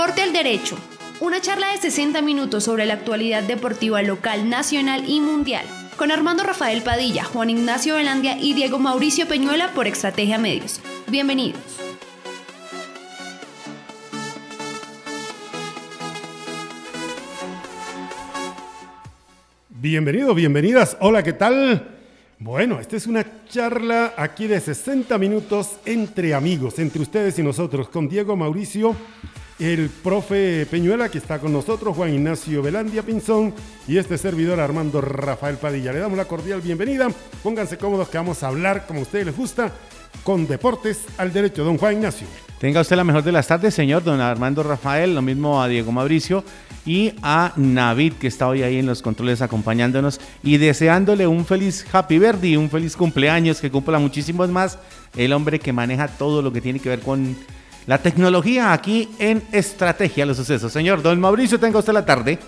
Deporte al Derecho. Una charla de 60 minutos sobre la actualidad deportiva local, nacional y mundial. Con Armando Rafael Padilla, Juan Ignacio Velandia y Diego Mauricio Peñuela por Estrategia Medios. Bienvenidos. Bienvenidos, bienvenidas. Hola, ¿qué tal? Bueno, esta es una charla aquí de 60 minutos entre amigos, entre ustedes y nosotros, con Diego Mauricio, el profe Peñuela que está con nosotros, Juan Ignacio Velandia Pinzón y este servidor Armando Rafael Padilla. Le damos la cordial bienvenida. Pónganse cómodos que vamos a hablar, como a ustedes les gusta, con Deportes al Derecho. Don Juan Ignacio. Tenga usted la mejor de las tardes, señor don Armando Rafael, lo mismo a Diego Mauricio y a Navid, que está hoy ahí en los controles acompañándonos y deseándole un feliz Happy Birthday, un feliz cumpleaños, que cumpla muchísimos más. El hombre que maneja todo lo que tiene que ver con la tecnología aquí en Estrategia los Sucesos. Señor don Mauricio, tenga usted la tarde.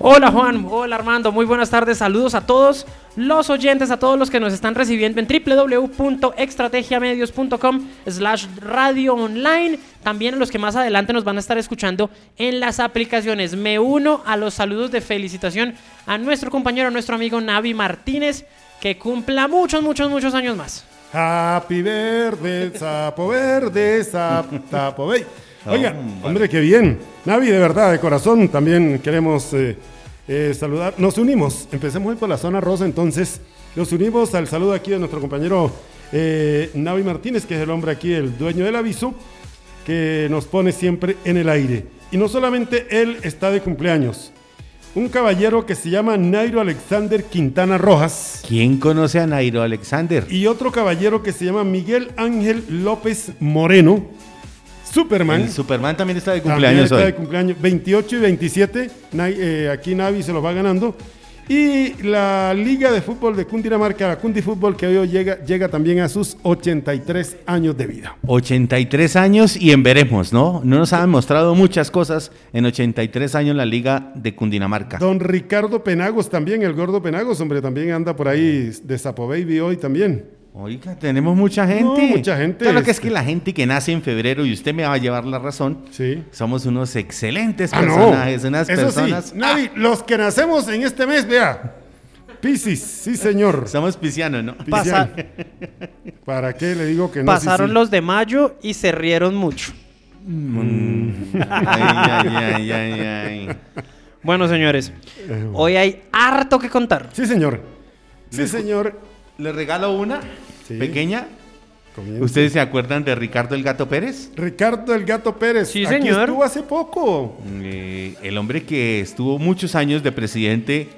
Hola Juan, hola Armando, muy buenas tardes, saludos a todos los oyentes, a todos los que nos están recibiendo en www.estrategiamedios.com slash radio online, también a los que más adelante nos van a estar escuchando en las aplicaciones. Me uno a los saludos de felicitación a nuestro compañero, a nuestro amigo Navi Martínez, que cumpla muchos, muchos, muchos años más. Happy verde, sapo verde, sapo verde. Oiga, hombre, qué bien. Navi, de verdad, de corazón, también queremos eh, eh, saludar. Nos unimos, empecemos hoy por la zona rosa, entonces nos unimos al saludo aquí de nuestro compañero eh, Navi Martínez, que es el hombre aquí, el dueño del aviso, que nos pone siempre en el aire. Y no solamente él está de cumpleaños, un caballero que se llama Nairo Alexander Quintana Rojas. ¿Quién conoce a Nairo Alexander? Y otro caballero que se llama Miguel Ángel López Moreno. Superman. El Superman también está de cumpleaños también está hoy. de cumpleaños. 28 y 27. Na- eh, aquí Navi se los va ganando. Y la Liga de Fútbol de Cundinamarca, la Cundi Fútbol, que hoy llega, llega también a sus 83 años de vida. 83 años y en veremos, ¿no? No nos han mostrado muchas cosas en 83 años la Liga de Cundinamarca. Don Ricardo Penagos también, el gordo Penagos, hombre, también anda por ahí de Sapo Baby hoy también. Oiga, tenemos mucha gente. No, mucha gente, Claro que es que la gente que nace en febrero, y usted me va a llevar la razón, Sí. somos unos excelentes Ah, no. personajes, unas Eso personas. sí, Navi, los que nacemos en este mes, vea. Piscis, sí señor. Somos piscianos, ¿no? Pasa- ¿Para qué le digo que no? Pasaron Sí, sí. los de mayo y se rieron mucho. Ay, ay, ay, ay, ay. Bueno, señores, Eh, hoy hay harto que contar. Sí, señor. Sí, señor. Le regalo una Sí. pequeña. Comienza. ¿Ustedes se acuerdan de Ricardo el Gato Pérez? Ricardo el Gato Pérez. Sí, Aquí señor. estuvo hace poco. Eh, el hombre que estuvo muchos años de presidente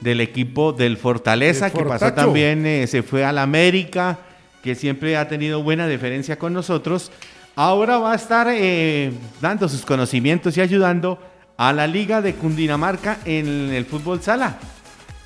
del equipo del Fortaleza, El que pasó también, eh, se fue al América, que siempre ha tenido buena deferencia con nosotros. Ahora va a estar eh, dando sus conocimientos y ayudando a la Liga de Cundinamarca en el fútbol sala.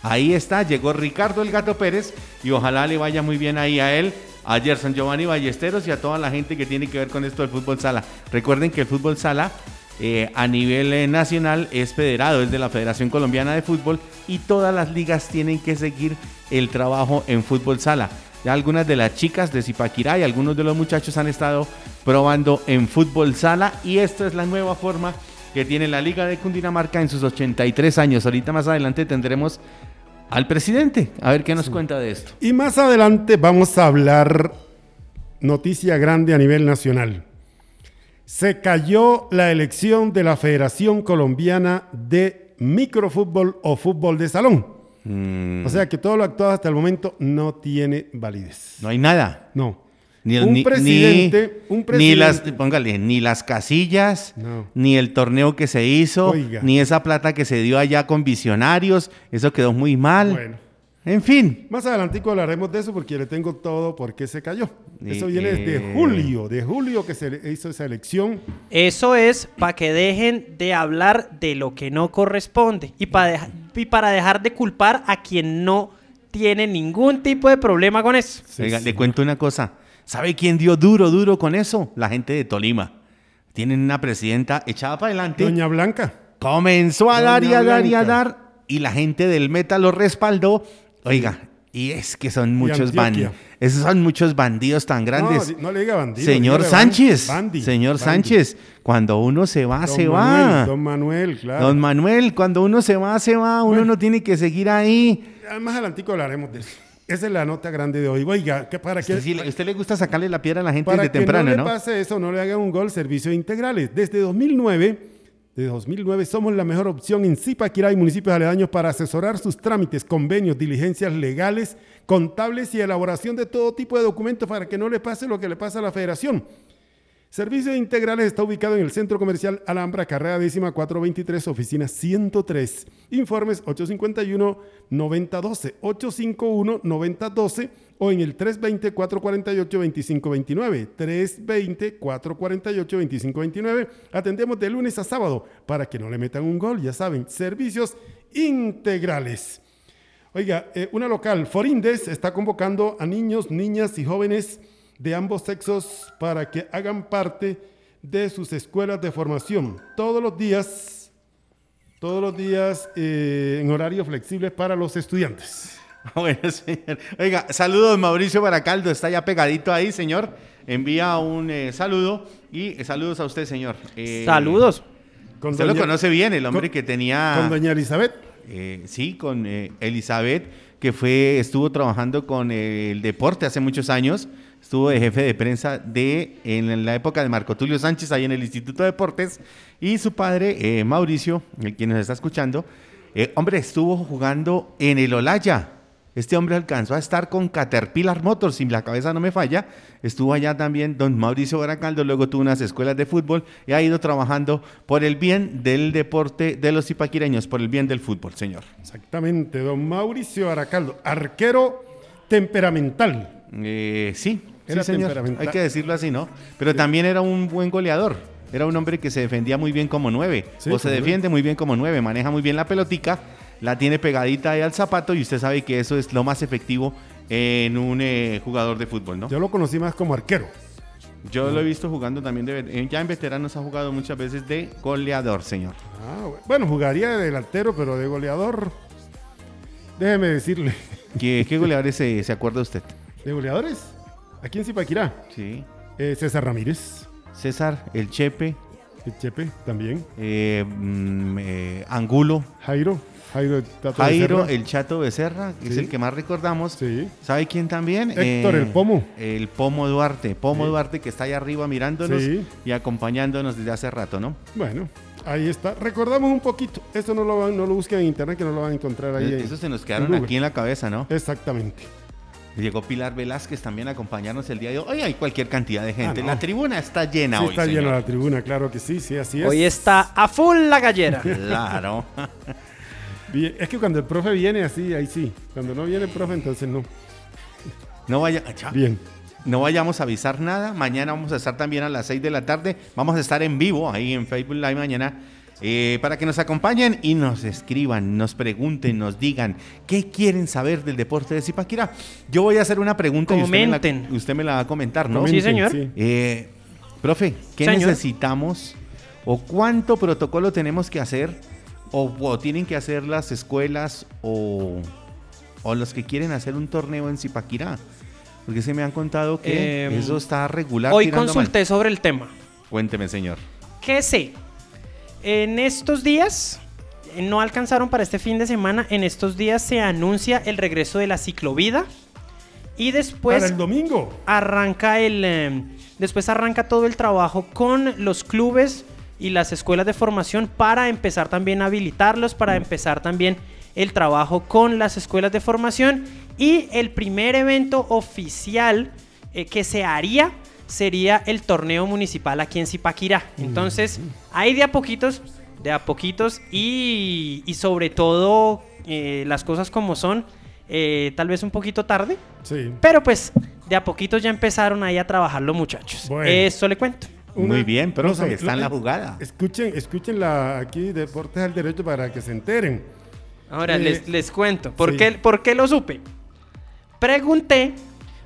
Ahí está, llegó Ricardo el Gato Pérez y ojalá le vaya muy bien ahí a él, a Gerson Giovanni Ballesteros y a toda la gente que tiene que ver con esto del fútbol sala. Recuerden que el fútbol sala eh, a nivel eh, nacional es federado, es de la Federación Colombiana de Fútbol y todas las ligas tienen que seguir el trabajo en fútbol sala. Ya algunas de las chicas de Zipaquirá y algunos de los muchachos han estado probando en fútbol sala y esta es la nueva forma que tiene la Liga de Cundinamarca en sus 83 años. Ahorita más adelante tendremos al presidente a ver qué nos cuenta de esto. Y más adelante vamos a hablar noticia grande a nivel nacional. Se cayó la elección de la Federación Colombiana de Microfútbol o Fútbol de Salón. Mm, O sea que todo lo actuado hasta el momento no tiene validez. no hay nada. No. Ni, un, ni- presidente, ni- un ni las, póngale, ni las casillas, No. ni el torneo que se hizo, Oiga. ni esa plata que se dio allá con visionarios, eso quedó muy mal. Bueno, En fin, más adelantico hablaremos de eso porque le tengo todo por qué se cayó. Eso viene desde eh. julio, de julio que se hizo esa elección. Eso es para que dejen de hablar de lo que no corresponde y, pa y para dejar de culpar a quien no tiene ningún tipo de problema con eso. Sí, oiga, sí. le cuento una cosa. ¿Sabe quién dio duro, duro con eso? La gente de Tolima. Tienen una presidenta echada para adelante. Doña Blanca. Comenzó a dar y Doña a dar y a dar. Y la gente del Meta lo respaldó. Oiga, Y es que son muchos bandidos. Esos son muchos bandidos tan grandes. No, no le diga bandido. Señor Sánchez, bandi, señor bandi. Sánchez, cuando uno se va, Don se Manuel, va. Don Manuel, claro. Don Manuel, cuando uno se va, se va. Uno Bueno. no tiene que seguir ahí. Más adelantico hablaremos de eso. Esa es la nota grande de hoy. Oiga, que para que, Usted, le- usted le gusta sacarle la piedra a la gente para desde que temprano, no le ¿no? pase eso, no le hagan un gol, servicios integrales. Desde 2009, de 2009 somos la mejor opción en Zipaquirá y municipios aledaños para asesorar sus trámites, convenios, diligencias legales, contables y elaboración de todo tipo de documentos para que no le pase lo que le pasa a la federación. Servicios Integrales está ubicado en el Centro Comercial Alhambra, carrera décima 423, oficina 103. Informes 851-9012, 851-9012 o en el 320-448-2529, 320-448-2529. Atendemos de lunes a sábado para que no le metan un gol, ya saben, servicios integrales. Oiga, eh, una local, Forindes, está convocando a niños, niñas y jóvenes de ambos sexos para que hagan parte de sus escuelas de formación todos los días, todos los días eh, en horario flexible para los estudiantes. Bueno, señor. Oiga, saludos Mauricio Baracaldo, está ya pegadito ahí, señor. Envía un eh, saludo y eh, saludos a usted, señor. Eh, Saludos. Con Usted lo doña- conoce bien, el hombre con- que tenía... Con doña Elizabeth. Eh, sí, con eh, Elizabeth, que fue, estuvo trabajando con eh, el deporte hace muchos años. Estuvo de jefe de prensa de, en la época de Marco Tulio Sánchez, ahí en el Instituto de Deportes. Y su padre, eh, Mauricio, el quien nos está escuchando, eh, hombre, estuvo jugando en el Olaya. Este hombre alcanzó a estar con Caterpillar Motors, si la cabeza no me falla. Estuvo allá también don Mauricio Baracaldo, luego tuvo unas escuelas de fútbol y ha ido trabajando por el bien del deporte de los zipaquireños, por el bien del fútbol, señor. Exactamente, don Mauricio Aracaldo, arquero temperamental. Eh, sí, Era sí, señor. temperamental. Hay que decirlo así, ¿no? Pero también era un buen goleador. Era un hombre que se defendía muy bien como nueve. Sí, o se defiende muy bien como nueve. Maneja muy bien la pelotica. La tiene pegadita ahí al zapato y usted sabe que eso es lo más efectivo en un eh, jugador de fútbol, ¿no? Yo lo conocí más como arquero. Yo lo he visto jugando también, de, eh, ya en veteranos ha jugado muchas veces de goleador, señor. Ah, bueno. bueno, jugaría de delantero, pero de goleador. Déjeme decirle. ¿Qué, qué goleadores se, se acuerda usted? ¿De goleadores? Aquí en Zipaquirá. Sí. Eh, César Ramírez, César, el Chepe, el Chepe también. eh, mm, eh, Angulo, Jairo, Jairo, Tato Jairo, Becerra. el Chato Becerra, que es Sí. el que más recordamos. Sí. ¿Sabe quién también? Héctor, el Pomo. El Pomo Duarte. Pomo Sí. Duarte que está ahí arriba mirándonos Sí. y acompañándonos desde hace rato, ¿no? Bueno, ahí está. Recordamos un poquito. Esto no lo, van- no lo busquen en internet, que no lo van a encontrar ahí. en- Eso se nos quedaron Google. aquí en la cabeza, ¿no? Exactamente. Llegó Pilar Velázquez también a acompañarnos el día de hoy. Hoy hay cualquier cantidad de gente. Ah, no. La tribuna está llena Sí, hoy, está señor. llena la tribuna, claro que sí, sí, así es. Hoy está a full la gallera. Claro. Bien, Es que cuando el profe viene así, ahí sí. Cuando no viene el profe, entonces no. No, vaya, ya. Bien. no vayamos a avisar nada. Mañana vamos a estar también a las 6 de la tarde. Vamos a estar en vivo ahí en Facebook Live mañana. Eh, para que nos acompañen y nos escriban, nos pregunten, nos digan qué quieren saber del deporte de Zipaquirá. Yo voy a hacer una pregunta y usted me, la, Comenten. usted me la va a comentar, ¿no? Sí, señor. Eh, profe, ¿qué Señor. necesitamos o cuánto protocolo tenemos que hacer o, o tienen que hacer las escuelas o, o los que quieren hacer un torneo en Zipaquirá? Porque se me han contado que Em, eso está regular. Hoy tirando mal. consulté sobre el tema. Cuénteme, señor. ¿Qué sé? En estos días, no alcanzaron para este fin de semana, en estos días se anuncia el regreso de la ciclovida y Para después el domingo. arranca el eh, después arranca todo el trabajo con los clubes y las escuelas de formación para empezar también a habilitarlos, para empezar también el trabajo con las escuelas de formación y el primer evento oficial eh, que se haría sería el torneo municipal aquí en Zipaquirá. Entonces, hay de a poquitos, de a poquitos y, y sobre todo eh, las cosas como son, eh, tal vez un poquito tarde, Sí. pero pues de a poquitos ya empezaron ahí a trabajar los muchachos. Bueno. Eso le cuento. Muy bien, profe, Los- está en la jugada. Escuchen, escuchen la, aquí Deportes al Derecho para que se enteren. Ahora Eh, les, les cuento. ¿Por, sí. qué, ¿Por qué lo supe? Pregunté,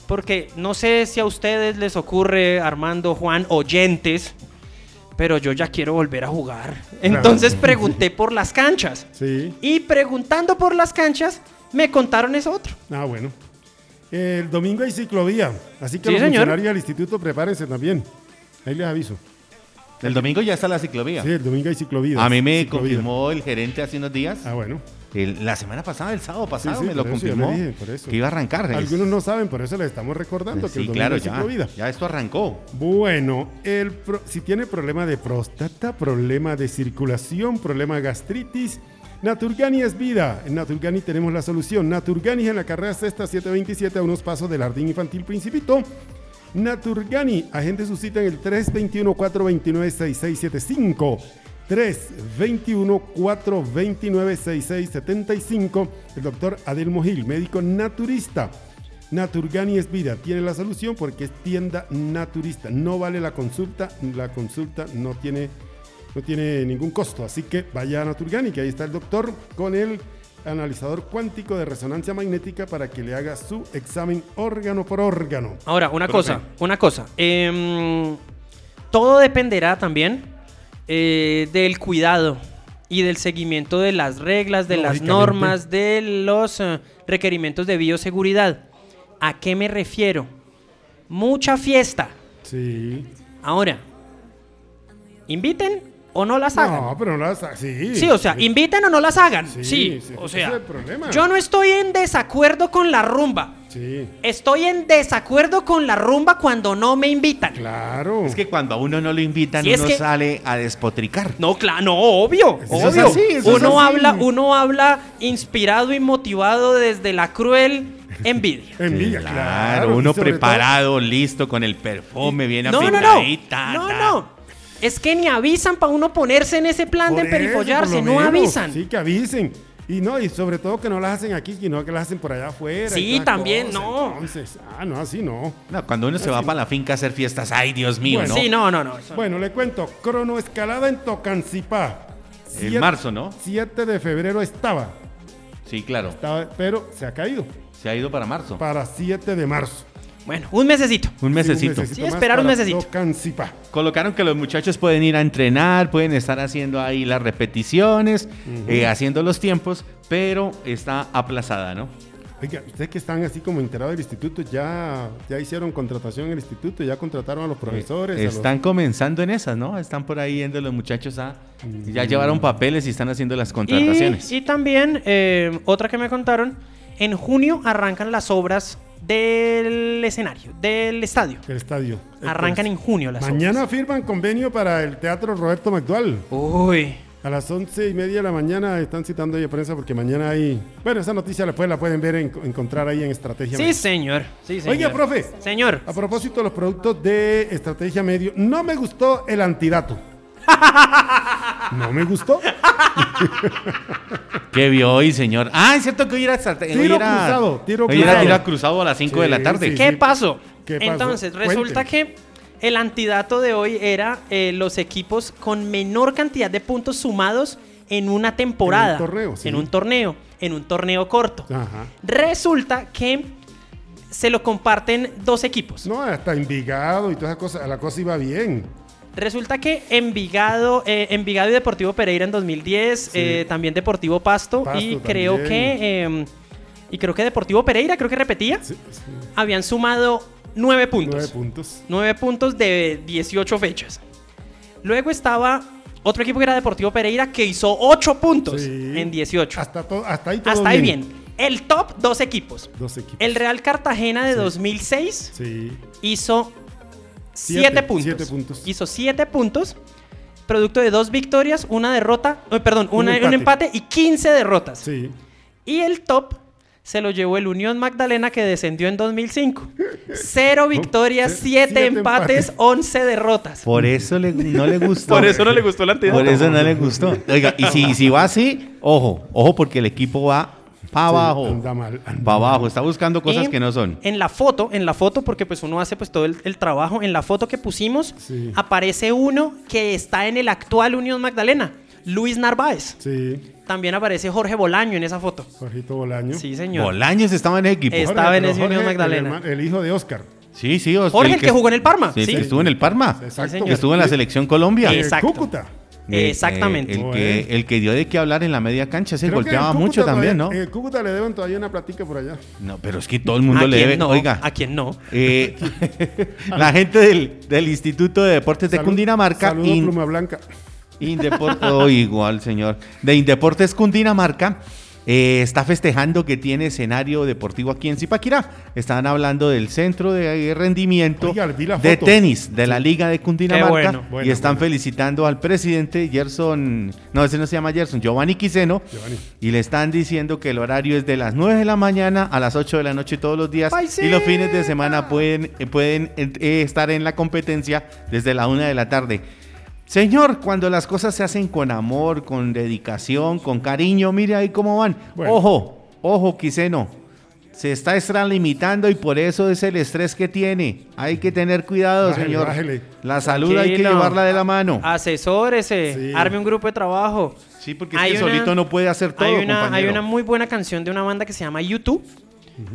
porque no sé si a ustedes les ocurre, Armando, Juan, oyentes, pero yo ya quiero volver a jugar. Entonces pregunté por las canchas. Sí. Y preguntando por las canchas, me contaron eso otro. Ah, bueno. El domingo hay ciclovía, así que Sí, los señor. funcionarios del instituto prepárense también. Ahí les aviso. El domingo ya está la ciclovía. Sí, el domingo hay ciclovía. A mí me Ciclovía. confirmó el gerente hace unos días. Ah, bueno. El- la semana pasada, el sábado pasado, sí, me lo confirmó. dije. Que iba a arrancar. Algunos no saben, por eso les estamos recordando que el Sí, domingo claro, ya. Ya esto arrancó. Bueno, el pro- si tiene problema de próstata, problema de circulación, problema de gastritis, Naturgani es vida. En Naturgani tenemos la solución. Naturgani en la carrera sexta 727 a unos pasos del jardín infantil Principito. Naturgani, agende su cita en el 321-429-6675. 321-429-6675. El doctor Adelmo Gil, médico naturista. Naturgani es vida, tiene la solución porque es tienda naturista. No vale la consulta, la consulta no tiene, no tiene ningún costo. Así que vaya a Naturgani, que ahí está el doctor con el analizador cuántico de resonancia magnética para que le haga su examen órgano por órgano. Ahora, una Profe. cosa, una cosa. Em, todo dependerá también eh, del cuidado y del seguimiento de las reglas, de las normas, de los eh, requerimientos de bioseguridad. ¿A qué me refiero? Mucha fiesta. Sí. Ahora, inviten o no las hagan. No, pero no las sí. Sí, o sea, inviten o no las hagan. Sí, Sí, sí, o ese sea, es el problema. yo no estoy en desacuerdo con la rumba. Sí, Estoy en desacuerdo con la rumba cuando no me invitan. claro. Es que cuando a uno no lo invitan, Sí, es uno que- sale a despotricar. No, claro, no, obvio, Eso es obvio. así, eso es uno así. habla, uno habla inspirado y motivado desde la cruel envidia. Envidia, Claro, claro. uno preparado, listo, con el perfume bien No, no, no. afinadita. No, no. Es que ni avisan para uno ponerse en ese plan de perifollarse, no menos. avisan. Sí, que avisen. Y no, y sobre todo que no las hacen aquí, sino que las hacen por allá afuera. Sí, también, no. Entonces, ah, no, así no. No, cuando uno se va para la finca a hacer fiestas, ay, Dios mío, Bueno, ¿no? Sí, no, no, no. Bueno, le cuento, cronoescalada en Tocancipá. En Siete- marzo, ¿no? 7 de febrero estaba, Sí, claro. estaba, pero se ha caído Se ha ido para marzo. para 7 de marzo. Bueno, un mesecito. Un mesecito. Sí, esperar un mesecito. Tocancipá. Colocaron que los muchachos pueden ir a entrenar, pueden estar haciendo ahí las repeticiones, eh, haciendo los tiempos, pero está aplazada, ¿no? Oiga, ustedes que están así como enterados del instituto, ya, ya hicieron contratación en el instituto, ya contrataron a los profesores. a los- Están comenzando en esas, ¿no? Están por ahí yendo los muchachos a... Ya llevaron papeles y están haciendo las contrataciones. Y, y también, eh, otra que me contaron, en junio arrancan las obras del escenario, del estadio. El estadio. Arrancan en junio las Mañana firman convenio para el Teatro Roberto McDual. Uy. A las once y media de la mañana están citando ahí a prensa porque mañana hay... Bueno, esa noticia la pueden, la pueden ver, en- encontrar ahí en Estrategia Sí, Medio. señor. Sí, señor. Oiga, profe. Señor. A propósito de los productos de Estrategia Medio, no me gustó el antidato. ¿No me gustó? ¿Qué vio hoy, señor? Ah, es cierto que hoy era... hoy Tiro era- cruzado, tiro hoy era cruzado. tiro cruzado a las 5 de la tarde. sí. ¿Qué pasó? ¿Qué pasó? Entonces, resulta que el antidato de hoy era eh, los equipos con menor cantidad de puntos sumados en una temporada. En un torneo, sí. En un torneo, en un torneo corto. Ajá. Resulta que se lo comparten dos equipos. No, hasta Envigado y todas esas cosas, la cosa iba bien. Resulta que Envigado, eh, Envigado y Deportivo Pereira en 2010, eh, también Deportivo Pasto, y creo que em, y creo que Deportivo Pereira, creo que repetía, sí, sí. habían sumado nueve puntos. Nueve puntos. Nueve puntos de 18 fechas. Luego estaba otro equipo que era Deportivo Pereira que hizo ocho puntos en 18. Hasta, ahí todo Hasta ahí bien. El top, dos equipos. Dos equipos. El Real Cartagena de 2006 hizo 7 siete, puntos. Puntos. Hizo 7 puntos, producto de dos victorias, una derrota, perdón, un, empate. y 15 derrotas. Sí. Y el top se lo llevó el Unión Magdalena que descendió en 2005. Cero victorias, siete, empates, 11 derrotas. Por eso no le gustó. Por eso no le gustó la antigua. Por eso no le gustó. Oiga, y si va así, ojo, ojo porque el equipo va para abajo. anda mal, anda Para abajo, está buscando cosas Y que no son. En la foto, en la foto, porque pues uno hace pues todo el, el trabajo, en la foto que pusimos, Sí. aparece uno que está en el actual Unión Magdalena, Luis Narváez. Sí. También aparece Jorge Bolaño en esa foto. Jorgito Bolaño. Sí, señor. Bolaños estaba en el equipo. Es- estaba en ese Unión el Magdalena. El, hijo de Oscar. Sí, sí. Os- Jorge, el que jugó en el Parma. Sí, Sí. que estuvo en el Parma. Exacto. Que estuvo en la selección Colombia. Exacto. Cúcuta. Eh, Exactamente. eh, el, que, el que dio de qué hablar en la media cancha se golpeaba mucho también, ¿no? En Cúcuta le deben todavía una platica por allá. No, pero es que todo el mundo ¿A le debe. no? Oiga, ¿A quién no? eh, la gente del, del Instituto de Deportes de Cundinamarca. Saludo, in- Pluma Blanca. Indeport- oh, igual, señor. De Indeportes Cundinamarca eh, está festejando que tiene escenario deportivo aquí en Zipaquirá. Están hablando del centro de rendimiento Oiga, de tenis de la Liga de Cundinamarca. bueno. y están bueno. felicitando al presidente Gerson, no, ese no se llama Gerson, Giovanni Quiseno. Giovanni. Y le están diciendo que el horario es de las 9 de la mañana a las 8 de la noche todos los días. Y los fines de semana pueden, eh, pueden eh, estar en la competencia desde la 1 de la tarde. Señor, cuando las cosas se hacen con amor, con dedicación, con cariño, mire ahí cómo van. Bueno. Ojo, ojo, Quiseno. Se está extralimitando y por eso es el estrés que tiene. Hay que tener cuidado, señor. La salud hay que llevarla de la mano. Asesórese, Sí. arme un grupo de trabajo. Sí, porque es Hay que una- solito no puede hacer todo, hay una, hay una muy buena canción de una banda que se llama YouTube,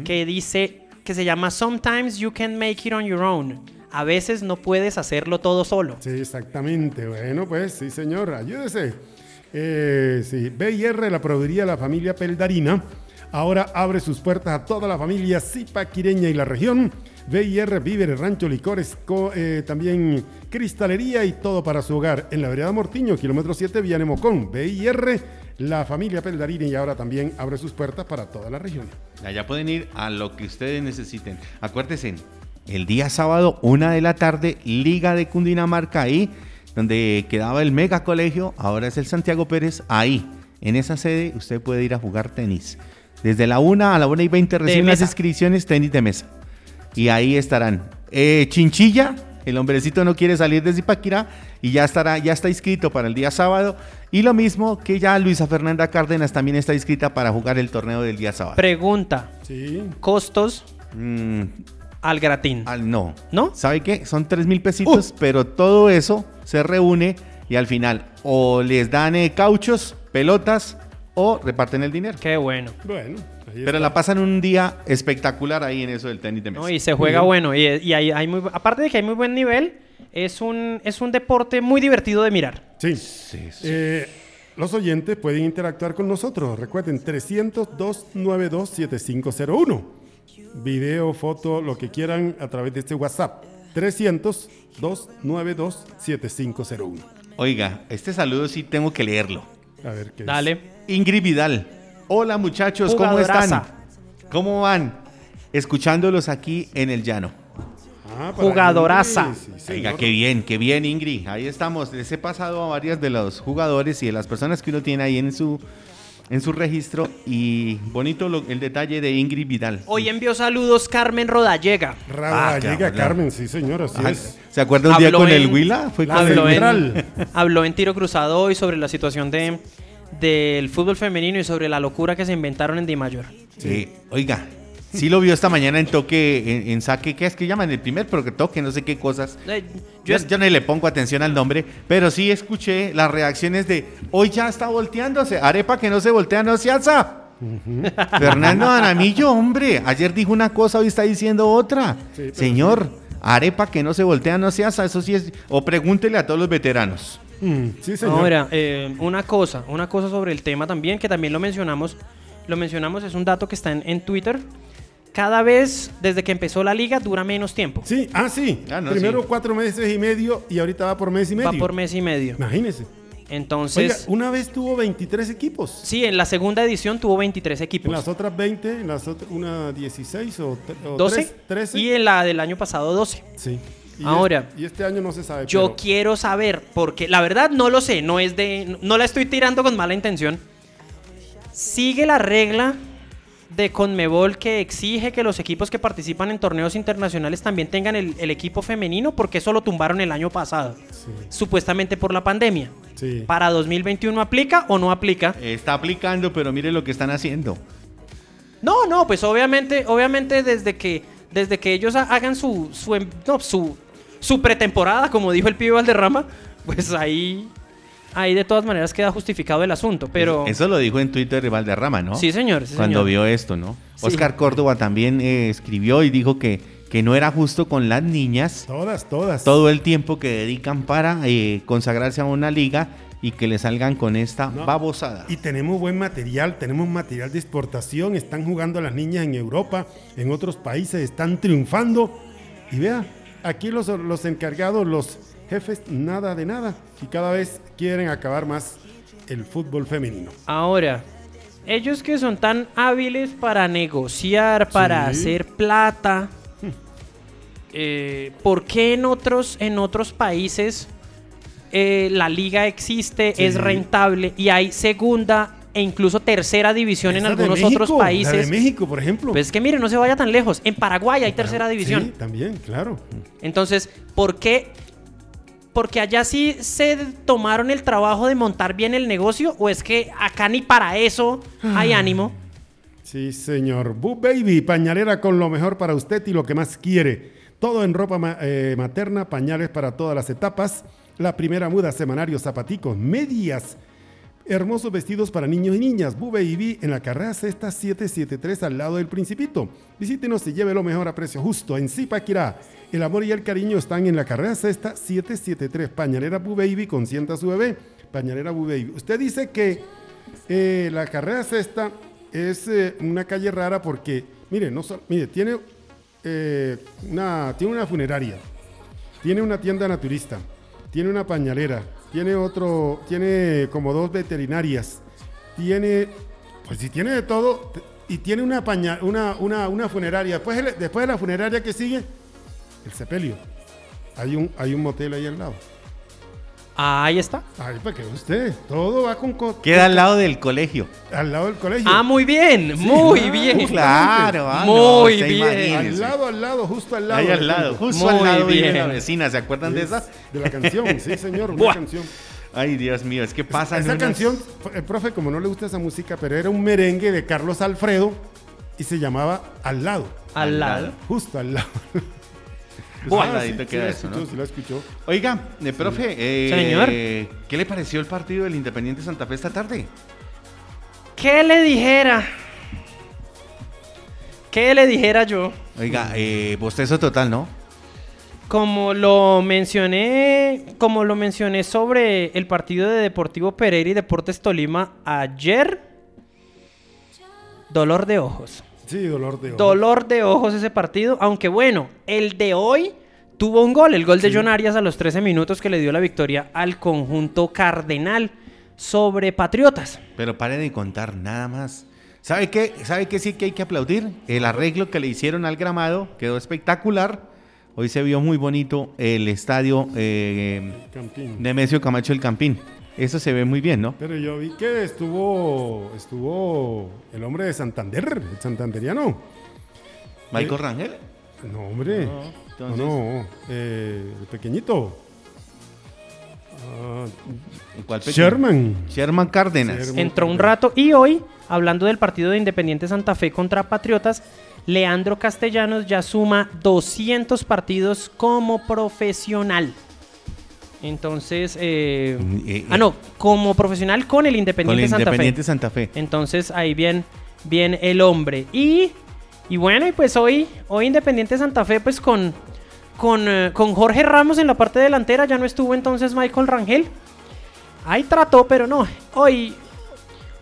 que dice, que se llama Sometimes You Can Make It On Your Own. A veces no puedes hacerlo todo solo. Sí, exactamente. Bueno, pues sí, señor, ayúdese. Eh, sí, BIR, la proveeduría de la familia Peldarina, ahora abre sus puertas a toda la familia zipaquireña y la región. BIR, víveres, rancho, licores, co- eh, también cristalería y todo para su hogar. En la vereda Mortiño, kilómetro 7, Villanemocón. BIR, la familia Peldarina y ahora también abre sus puertas para toda la región. Allá pueden ir a lo que ustedes necesiten. Acuérdense, el día sábado, una de la tarde, Liga de Cundinamarca ahí, donde quedaba el mega colegio, ahora es el Santiago Pérez, ahí, en esa sede, usted puede ir a jugar tenis. Desde la 1 a la 1 y 20 reciben las inscripciones tenis de mesa. Y ahí estarán. Eh, Chinchilla, el hombrecito no quiere salir de Zipaquirá y ya estará, ya está inscrito para el día sábado. Y lo mismo que ya Luisa Fernanda Cárdenas también está inscrita para jugar el torneo del día sábado. Pregunta, Sí, costos Mm, al gratín. al- no. ¿No? ¿Sabe qué? Son 3 mil pesitos, pero todo eso se reúne y al final o les dan eh, cauchos, pelotas o reparten el dinero. Qué bueno. bueno. Pero la pasan un día espectacular ahí en eso del tenis de mesa. ¿no? Y se juega bueno. Y, y hay, hay muy, aparte de que hay muy buen nivel, es un, es un deporte muy divertido de mirar. Sí. Sí, sí. Eh, los oyentes pueden interactuar con nosotros. Recuerden, 300-292-7501. Video, foto, lo que quieran a través de este WhatsApp. 300-292-7501. Oiga, este saludo sí tengo que leerlo. A ver qué Dale. Ingrid Vidal. Hola muchachos, ¿cómo están? ¿Cómo van? Escuchándolos aquí en el llano. Ah, Jugadoraza. Sí. Oiga, qué bien, qué bien, Ingrid. Ahí estamos. Les he pasado a varias de los jugadores y de las personas que uno tiene ahí en su, en su registro. Y bonito lo- el detalle de Ingrid Vidal. Hoy envió saludos Carmen Rodallega. Raba, Ah, Carmen, sí, señor, así es. ¿Se acuerda un día con el en- Huila? Fue con el- Habló en, central. habló en tiro cruzado hoy sobre la situación de, del fútbol femenino y sobre la locura que se inventaron en Di Mayor. Sí, oiga. Sí lo vio esta mañana en toque, en, en saque, ¿qué es que llaman? El primer, pero que toque, no sé qué cosas. Eh, Yo, yo, yo no le pongo atención al nombre, pero sí escuché las reacciones de hoy ya está volteándose. Arepa que no se voltea, no se alza. Fernando Anamillo, hombre, ayer dijo una cosa, hoy está diciendo otra. Sí, Señor, arepa que no se voltea, no se alza, eso sí es. O pregúntele a todos los veteranos. Mm, sí, señor. Ahora, eh, una cosa, una cosa sobre el tema también, que también lo mencionamos, lo mencionamos, es un dato que está en, en Twitter. Cada vez, desde que empezó la liga, dura menos tiempo. Sí, ah, sí. Ah, no, Primero sí. cuatro meses y medio y ahorita va por mes y medio. Va por mes y medio. Imagínese. Oiga, Entonces, una vez tuvo 23 equipos. sí, en la segunda edición tuvo 23 En equipos. las otras 20, en las otras, una 16 o, o 12 tres- 13. y en la del año pasado 12. Sí. Y Ahora, es- y este año no se sabe. Yo pero- quiero saber, porque la verdad no lo sé, no es de. No la estoy tirando con mala intención. Sigue la regla de Conmebol que exige que los equipos que participan en torneos internacionales también tengan el, el equipo femenino, porque eso lo tumbaron el año pasado, Sí, supuestamente por la pandemia. sí. ¿Para 2021 aplica o no aplica? Está aplicando, pero mire lo que están haciendo. No, no, pues obviamente, obviamente desde que, desde que ellos ha- hagan su, su, em- no, su, su pretemporada, como dijo el pibe Valderrama, pues ahí, ahí de todas maneras queda justificado el asunto. Pero Eso lo dijo en Twitter Valderrama, ¿no? sí, señor, sí, cuando señor. vio esto, ¿no? Sí. Oscar Córdoba también eh, escribió y dijo que, que no era justo con las niñas Todas, todas. todo el tiempo que dedican para eh, consagrarse a una liga y que le salgan con esta No. babosada. Y tenemos buen material, tenemos material de exportación, están jugando las niñas en Europa, en otros países, están triunfando. Y vea, aquí los, los encargados, los jefes, nada de nada. Y cada vez quieren acabar más el fútbol femenino. Ahora, ellos que son tan hábiles para negociar, para Sí. hacer plata, eh, ¿por qué en otros, en otros países eh, la liga existe, Sí. es rentable y hay segunda e incluso tercera división en de algunos otros países? La de México, por ejemplo. Pues es que mire, no se vaya tan lejos. En Paraguay hay tercera Sí, división. también, claro. Entonces, ¿por qué? Porque allá sí se tomaron el trabajo de montar bien el negocio o es que acá ni para eso hay ánimo. Sí, señor. Boo Baby, pañalera con lo mejor para usted y lo que más quiere. Todo en ropa ma- eh, materna, pañales para todas las etapas. La primera muda, semanarios, zapaticos, medias. Hermosos vestidos para niños y niñas. Boo Baby en la carrera sexta 773 al lado del Principito. Visítenos y lleve lo mejor a precio justo en Zipaquirá. El amor y el cariño están en la carrera sexta 773. Pañalera Boo Baby, consienta a su bebé. Pañalera Boo Baby. Usted dice que eh, la carrera sexta es eh, una calle rara porque, mire, no mire, tiene, eh, una, tiene una funeraria, tiene una tienda naturista, tiene una pañalera, tiene otro, tiene como dos veterinarias, tiene, pues si tiene de todo, y tiene una, paña, una, una, una funeraria. Después, de la- después de la funeraria que sigue, el sepelio. Hay un, hay un motel ahí al lado. Ahí está. Ay, para que usted, todo va con, co- Queda al lado del colegio. al lado del colegio. Ah, muy bien, muy ah, bien. Claro, ah, Muy usted bien. imagínese. Al lado, al lado, justo al lado. Ahí al lado, justo Muy al lado bien. la vecina, ¿se acuerdan de Es esa? De la canción, sí, señor, una Buah. canción. Ay, Dios mío, es que pasa Esa canción, el profe, como no le gusta esa música, pero era un merengue de Carlos Alfredo y se llamaba Al lado, Al Al lado. lado. justo al lado. Ah, sí, queda sí la eso, escuchó, ¿no? sí la escuchó. Oiga, eh, profe, eh, Señor. ¿qué le pareció el partido del Independiente Santa Fe esta tarde? ¿Qué le dijera? ¿Qué le dijera yo? Oiga, eh, bostezo total, ¿no? Como lo mencioné, como lo mencioné sobre el partido de Deportivo Pereira y Deportes Tolima ayer, dolor de ojos. Sí, dolor de ojo. Dolor de ojos ese partido, aunque bueno, el de hoy tuvo un gol, el gol de John Arias a los 13 minutos que le dio la victoria al conjunto cardenal sobre Patriotas. Pero pare de contar nada más. ¿Sabe qué? ¿Sabe qué sí que hay que aplaudir? El arreglo que le hicieron al gramado quedó espectacular. Hoy se vio muy bonito el estadio eh. Nemesio Camacho el Campín. Eso se ve muy bien, ¿no? Pero yo vi que estuvo, estuvo el hombre de Santander, el santanderiano. Michael Rangel. No, hombre. No, No, entonces- no, eh, el pequeñito. Ah, ¿Cuál pequeño? Sherman. Sherman Cárdenas. Sherman. Entró un rato y hoy, hablando del partido de Independiente Santa Fe contra Patriotas, Leandro Castellanos ya suma 200 partidos como profesional. Entonces, eh, Mm, eh, ah no, como profesional con el Con Independiente el Santa Independiente Fe. Santa Fe. Entonces ahí bien, bien el hombre. Y, y bueno, y pues hoy, hoy Independiente Santa Fe, pues con, con, eh, con Jorge Ramos en la parte delantera, ya no estuvo entonces Michael Rangel. Ahí trató, pero no, hoy,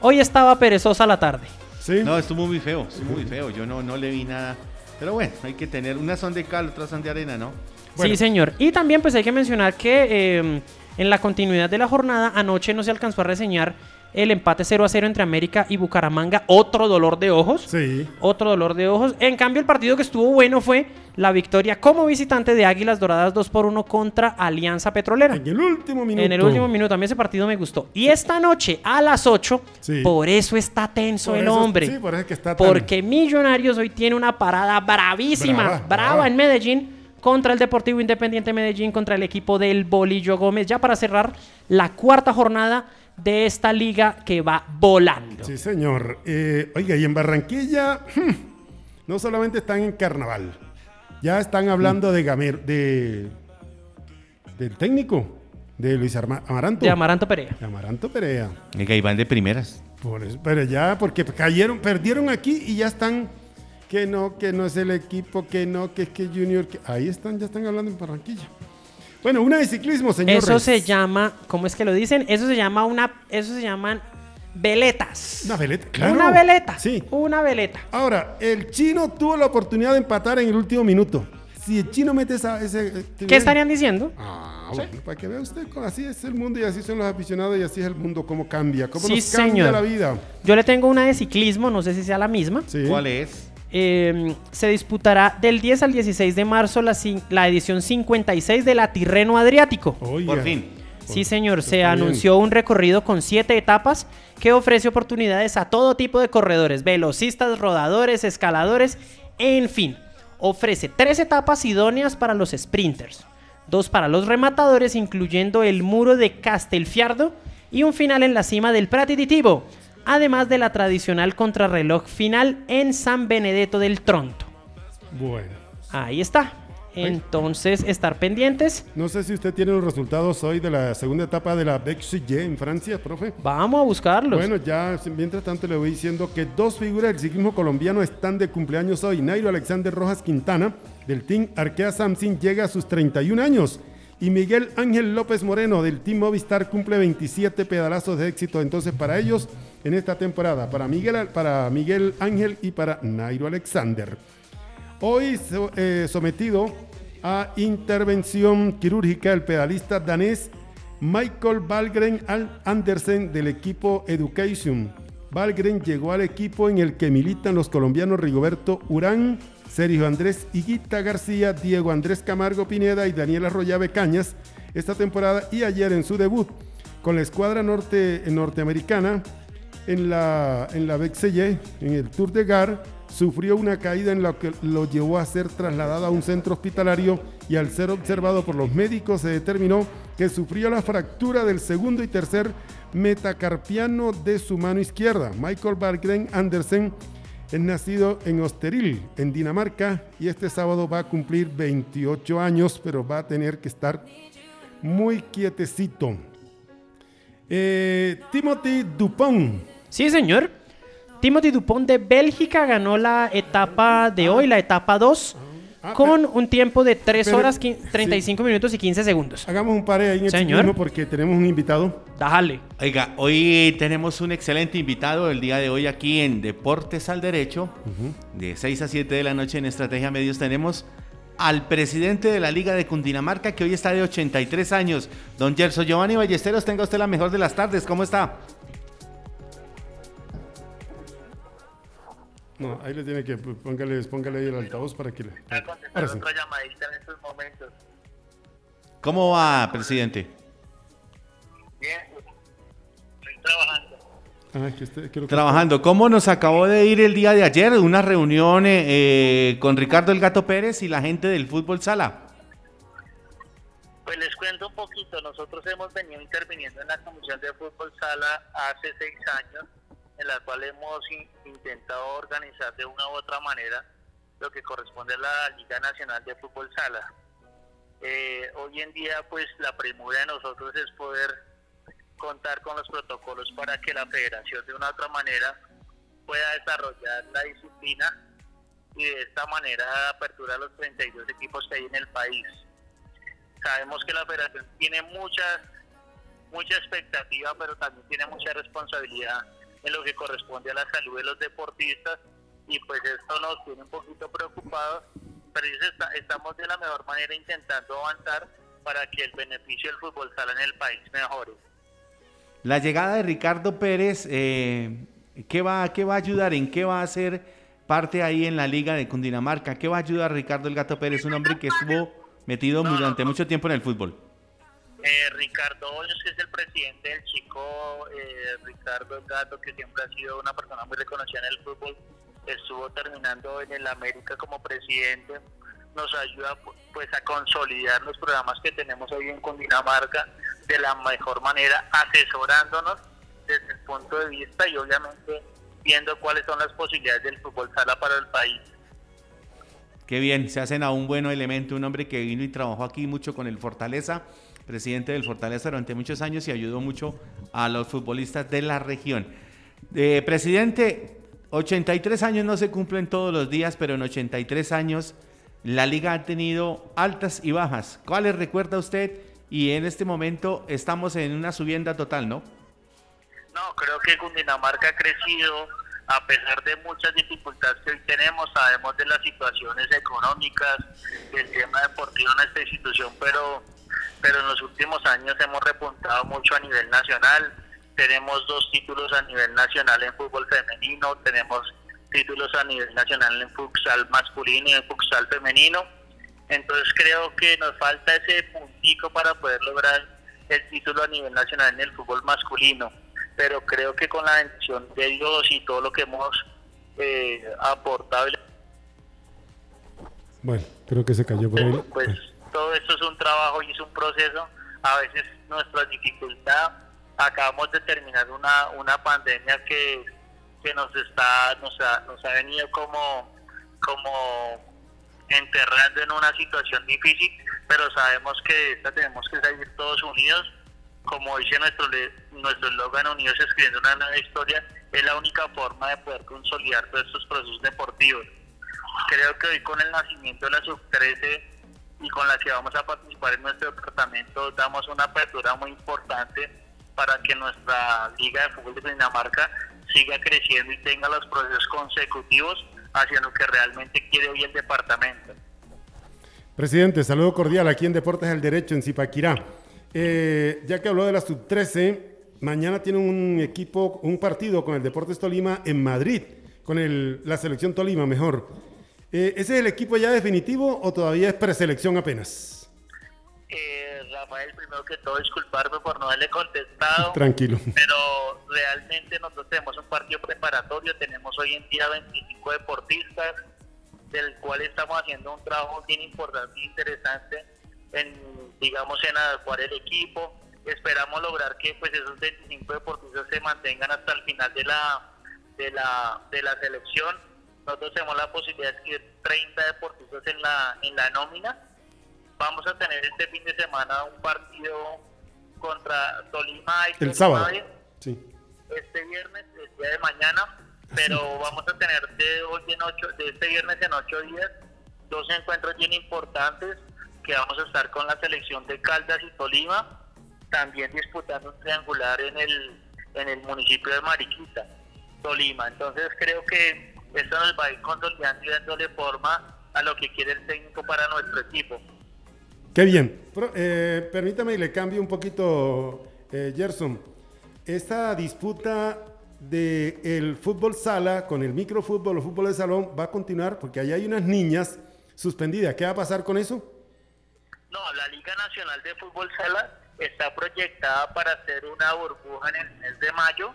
hoy estaba perezosa la tarde. Sí. No, estuvo muy feo, estuvo muy feo. Yo no, no le vi nada. Pero bueno, hay que tener. Unas son de cal, otras son de arena, ¿no? Bueno. Sí, señor. Y también pues hay que mencionar que eh, en la continuidad de la jornada, anoche no se alcanzó a reseñar el empate 0 a 0 entre América y Bucaramanga. Otro dolor de ojos. Sí. Otro dolor de ojos. En cambio, el partido que estuvo bueno fue la victoria como visitante de Águilas Doradas 2 por 1 contra Alianza Petrolera. En el último minuto. En el último minuto, a mí ese partido me gustó. Y esta noche a las 8, Sí. por eso está tenso Por el eso- hombre. sí, por eso es que está tan- Porque Millonarios hoy tiene una parada bravísima, Brava, brava, brava. en Medellín contra el Deportivo Independiente Medellín, contra el equipo del Bolillo Gómez, ya para cerrar la cuarta jornada de esta liga que va volando. Sí, señor. Eh, oiga, y en Barranquilla hmm, no solamente están en carnaval, ya están hablando de Gamer, de del técnico, de Luis Arma- Amaranto. De Amaranto Perea. De Amaranto Perea. Oiga, Iván de primeras. Por eso, pero ya, porque cayeron, perdieron aquí y ya están. Que no, que no es el equipo, que no, que es que Junior. que- ahí están, ya están hablando en Barranquilla. Bueno, una de ciclismo, señor. Eso se llama, ¿cómo es que lo dicen? Eso se llama una, eso se llaman veletas. Una veleta, claro. Una veleta. Sí. Una veleta. Ahora, el chino tuvo la oportunidad de empatar en el último minuto. Si el chino mete esa, ese... eh, ¿Qué estarían diciendo? Ah, bueno, para que vea usted, así es el mundo y así son los aficionados y así es el mundo, cómo cambia, cómo Sí, nos cambia señor. la vida. Yo le tengo una de ciclismo, no sé si sea la misma. Sí. ¿Cuál es? Eh, se disputará del 10 al 16 de marzo la, edición 56 de la Tirreno Adriático. Por fin. Sí, señor, se anunció un recorrido con siete etapas que ofrece oportunidades a todo tipo de corredores, velocistas, rodadores, escaladores, en fin. Ofrece tres etapas idóneas para los sprinters, dos para los rematadores, incluyendo el muro de Castelfiardo y un final en la cima del Pratititivo, además de la tradicional contrarreloj final en San Benedetto del Tronto. Bueno. Ahí está. Entonces, estar pendientes. No sé si usted tiene los resultados hoy de la segunda etapa de la BXG en Francia, profe. Vamos a buscarlos. Bueno, ya mientras tanto le voy diciendo que dos figuras del ciclismo colombiano están de cumpleaños hoy. Nairo Alexander Rojas Quintana, del Team Arkea Samsung, llega a sus 31 años. Y Miguel Ángel López Moreno, del Team Movistar, cumple 27 pedalazos de éxito. Entonces, para ellos, en esta temporada, para Miguel, para Miguel Ángel y para Nairo Alexander. Hoy eh, sometido a intervención quirúrgica el pedalista danés Michael Valgren Al- Andersen del equipo Education. Valgren llegó al equipo en el que militan los colombianos Rigoberto Urán, Sergio Andrés Higuita García, Diego Andrés Camargo Pineda y Daniela Royave Cañas esta temporada y ayer en su debut con la escuadra norte, norteamericana en la, en la BXY, en el Tour de Gar, sufrió una caída en la que lo llevó a ser trasladado a un centro hospitalario y al ser observado por los médicos se determinó que sufrió la fractura del segundo y tercer metacarpiano de su mano izquierda. Michael Bargren Andersen es nacido en Osteril, en Dinamarca, y este sábado va a cumplir 28 años, pero va a tener que estar muy quietecito. Eh, Timothy Dupont. Sí, señor. Timothy Dupont de Bélgica ganó la etapa de hoy, la etapa 2, Ah, con un tiempo de 3 pero- horas, quin- 35 minutos y 15 segundos. Hagamos un par ahí en el Señor. ciclismo porque tenemos un invitado. Dale. Oiga, hoy tenemos un excelente invitado el día de hoy aquí en Deportes al Derecho. De 6 a 7 de la noche en Estrategia Medios tenemos al presidente de la Liga de Cundinamarca que hoy está de 83 años. Don Gerson Giovanni Ballesteros, tenga usted la mejor de las tardes. ¿Cómo está? No, ahí le tiene que póngale, póngale ahí el altavoz para que le. Ahora sí. otra llamadita en estos momentos. ¿Cómo va, presidente? Bien, estoy trabajando. Ah, que creo que- Trabajando. ¿Cómo nos acabó de ir el día de ayer? Una reunión eh, eh, con Ricardo El Gato Pérez y la gente del fútbol sala. Pues les cuento un poquito. Nosotros hemos venido interviniendo en la Comisión de Fútbol Sala hace seis años, en la cual hemos in- intentado organizar de una u otra manera lo que corresponde a la Liga Nacional de Fútbol Sala. Eh, hoy en día, pues la premura de nosotros es poder contar con los protocolos para que la federación de una u otra manera pueda desarrollar la disciplina y de esta manera apertura a los 32 equipos que hay en el país. Sabemos que la federación tiene mucha, mucha expectativa, pero también tiene mucha responsabilidad en lo que corresponde a la salud de los deportistas y pues esto nos tiene un poquito preocupados, pero está- estamos de la mejor manera intentando avanzar para que el beneficio del fútbol sala en el país mejore. La llegada de Ricardo Pérez, eh, ¿qué, va, ¿qué va a ayudar? ¿En qué va a ser parte ahí en la Liga de Cundinamarca? ¿Qué va a ayudar Ricardo El Gato Pérez, un hombre que estuvo metido durante mucho tiempo en el fútbol? Eh, Ricardo Hoyos, que es el presidente del chico, eh, Ricardo Gato, que siempre ha sido una persona muy reconocida en el fútbol, estuvo terminando en el América como presidente, nos ayuda pu- pues a consolidar los programas que tenemos hoy en Cundinamarca de la mejor manera, asesorándonos desde el punto de vista y obviamente viendo cuáles son las posibilidades del fútbol sala para el país. Qué bien, se hacen a un buen elemento, un hombre que vino y trabajó aquí mucho con el Fortaleza, presidente del Fortaleza durante muchos años y ayudó mucho a los futbolistas de la región. Eh, presidente, 83 años no se cumplen todos los días, pero en 83 años la liga ha tenido altas y bajas. ¿Cuáles recuerda usted? Y en este momento estamos en una subienda total, ¿no? No, creo que Cundinamarca ha crecido a pesar de muchas dificultades que hoy tenemos, sabemos de las situaciones económicas, del tema deportivo en esta institución, pero, pero en los últimos años hemos repuntado mucho a nivel nacional. Tenemos dos títulos a nivel nacional en fútbol femenino, tenemos títulos a nivel nacional en futsal masculino y en futsal femenino. Entonces creo que nos falta ese puntico para poder lograr el título a nivel nacional en el fútbol masculino pero creo que con la bendición de Dios y todo lo que hemos eh, aportado. Bueno, creo que se cayó por ahí. Pues todo esto es un trabajo y es un proceso. A veces nuestra dificultad, acabamos de terminar una, una pandemia que, que nos está nos ha, nos ha venido como, como enterrando en una situación difícil, pero sabemos que tenemos que salir todos unidos como dice nuestro nuestro eslogan Unidos escribiendo una nueva historia, es la única forma de poder consolidar todos estos procesos deportivos. Creo que hoy con el nacimiento de la sub-13 y con la que vamos a participar en nuestro departamento damos una apertura muy importante para que nuestra liga de fútbol de Dinamarca siga creciendo y tenga los procesos consecutivos hacia lo que realmente quiere hoy el departamento. Presidente, saludo cordial aquí en Deportes del Derecho en Zipaquirá. Eh, ya que habló de la sub-13, mañana tiene un equipo, un partido con el Deportes Tolima en Madrid, con el, la selección Tolima, mejor. Eh, ¿Ese es el equipo ya definitivo o todavía es preselección apenas? Eh, Rafael, primero que todo, disculparme por no haberle contestado. Tranquilo. Pero realmente nosotros tenemos un partido preparatorio, tenemos hoy en día 25 deportistas, del cual estamos haciendo un trabajo bien importante e interesante en, digamos, en adecuar el equipo. Esperamos lograr que pues esos 25 deportistas se mantengan hasta el final de la, de la, de la selección. Nosotros tenemos la posibilidad de escribir 30 deportistas en la, en la nómina. Vamos a tener este fin de semana un partido contra Tolima y el sábado. Sí. Este viernes, el día de mañana, pero vamos a tener de hoy en ocho, de este viernes en ocho días dos encuentros bien importantes que vamos a estar con la selección de Caldas y Tolima, también disputando un triangular en el, en el municipio de Mariquita, Tolima. Entonces creo que esto nos va a ir consolidando y dándole forma a lo que quiere el técnico para nuestro equipo. Qué bien. Eh, permítame y le cambio un poquito, eh, Gerson. Esta disputa del el fútbol sala con el microfútbol o fútbol de salón va a continuar porque allá hay unas niñas suspendidas. ¿Qué va a pasar con eso? No, la Liga Nacional de Fútbol Sala está proyectada para hacer una burbuja en el mes de mayo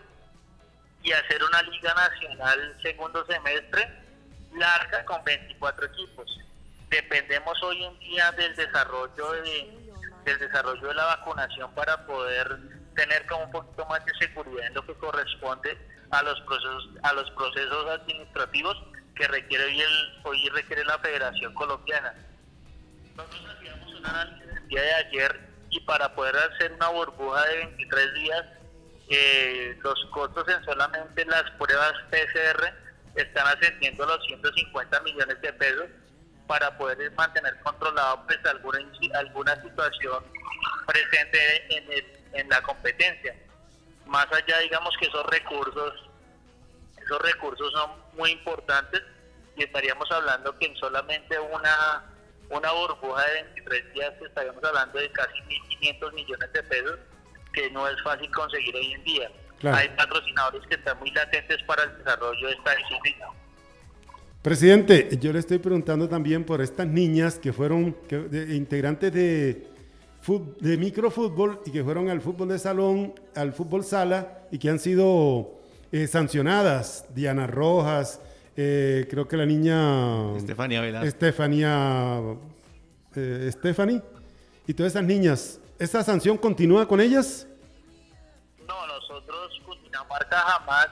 y hacer una Liga Nacional segundo semestre larga con 24 equipos. Dependemos hoy en día del desarrollo de, del desarrollo de la vacunación para poder tener como un poquito más de seguridad en lo que corresponde a los procesos a los procesos administrativos que requiere hoy, el, hoy requiere la Federación Colombiana. Nosotros hacíamos un análisis el día de ayer y para poder hacer una burbuja de 23 días, eh, los costos en solamente las pruebas PCR están ascendiendo a los 150 millones de pesos para poder mantener controlado pues alguna alguna situación presente en, en la competencia. Más allá, digamos que esos recursos, esos recursos son muy importantes y estaríamos hablando que en solamente una una burbuja de 23 días estaríamos hablando de casi 1.500 millones de pesos, que no es fácil conseguir hoy en día. Hay patrocinadores que están muy latentes para el desarrollo de esta disciplina. Presidente, yo le estoy preguntando también por estas niñas que fueron integrantes de, de microfútbol y que fueron al fútbol de salón, al fútbol sala y que han sido eh, sancionadas. Diana Rojas, eh, creo que la niña... Estefanía Velasco. Estefanía... Eh, Stephanie. Y todas esas niñas, ¿esa sanción continúa con ellas? No, nosotros, Cundinamarca jamás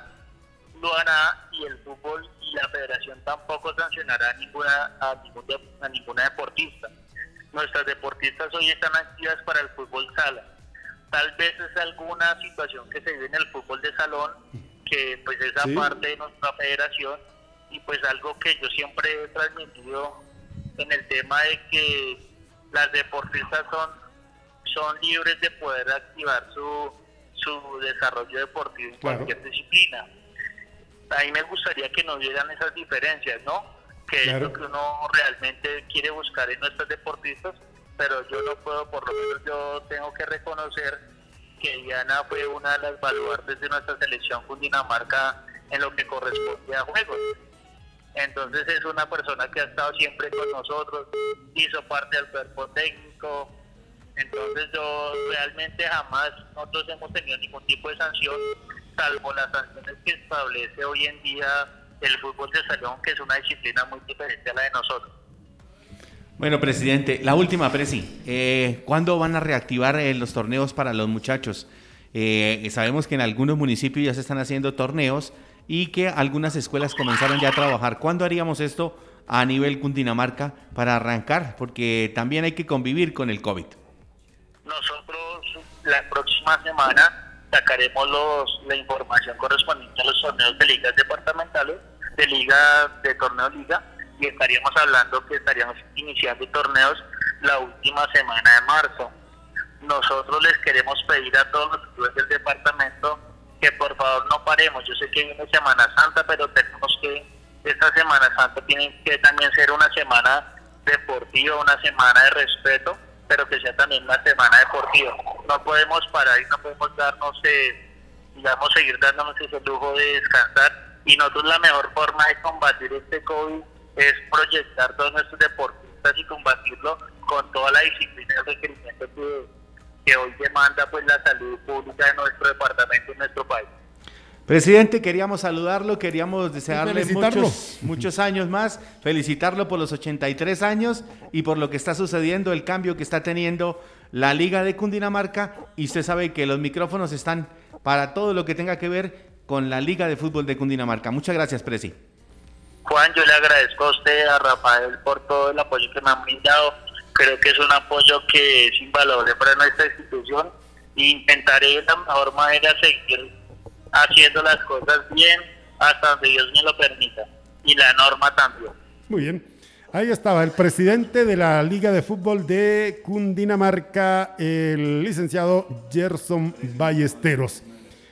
lo hará y el fútbol y la federación tampoco sancionará a ninguna, a, a ninguna deportista. Nuestras deportistas hoy están activas para el fútbol sala. Tal vez es alguna situación que se vive en el fútbol de salón, que pues esa parte de nuestra federación y pues algo que yo siempre he transmitido en el tema de que las deportistas son, son libres de poder activar su, su desarrollo deportivo en Claro. cualquier disciplina. A mí me gustaría que no vieran esas diferencias, ¿no? Que es lo que uno realmente quiere buscar en nuestros deportistas, pero yo no puedo, por lo menos yo tengo que reconocer que Diana fue una de las baluartes de nuestra selección Cundinamarca en lo que corresponde a juegos. Entonces es una persona que ha estado siempre con nosotros, hizo parte del cuerpo técnico. Entonces yo realmente jamás nosotros hemos tenido ningún tipo de sanción, salvo las sanciones que establece hoy en día el fútbol de salón, que es una disciplina muy diferente a la de nosotros. Bueno, presidente, la última, Presi. Eh, ¿Cuándo van a reactivar eh, los torneos para los muchachos? Eh, sabemos que en algunos municipios ya se están haciendo torneos y que algunas escuelas comenzaron ya a trabajar. ¿Cuándo haríamos esto a nivel Cundinamarca para arrancar? Porque también hay que convivir con el COVID. Nosotros la próxima semana sacaremos los, la información correspondiente a los torneos de ligas departamentales, de liga, de torneo liga, y estaríamos hablando que estaríamos iniciando torneos la última semana de marzo. Nosotros les queremos pedir a todos los clubes del departamento que por favor no paremos. Yo sé que viene Semana Santa, pero tenemos que, esta Semana Santa tiene que también ser una semana deportiva, una semana de respeto, pero que sea también una semana deportiva. No podemos parar y no podemos darnos, eh, digamos, seguir dándonos ese lujo de descansar. Y nosotros la mejor forma de combatir este COVID es proyectar todos nuestros deportistas y combatirlo con toda la disciplina y el requerimiento que, que hoy demanda pues la salud pública de nuestro departamento y nuestro país. Presidente, queríamos saludarlo, queríamos desearle muchos, muchos años más, felicitarlo por los 83 años y por lo que está sucediendo, el cambio que está teniendo la Liga de Cundinamarca y usted sabe que los micrófonos están para todo lo que tenga que ver con la Liga de Fútbol de Cundinamarca. Muchas gracias, Presi. Juan, yo le agradezco a usted, a Rafael, por todo el apoyo que me han brindado. Creo que es un apoyo que es invaluable para nuestra institución. Intentaré de la mejor manera seguir haciendo las cosas bien hasta donde Dios me lo permita. Y la norma también. Muy bien. Ahí estaba el presidente de la Liga de Fútbol de Cundinamarca, el licenciado Gerson Ballesteros.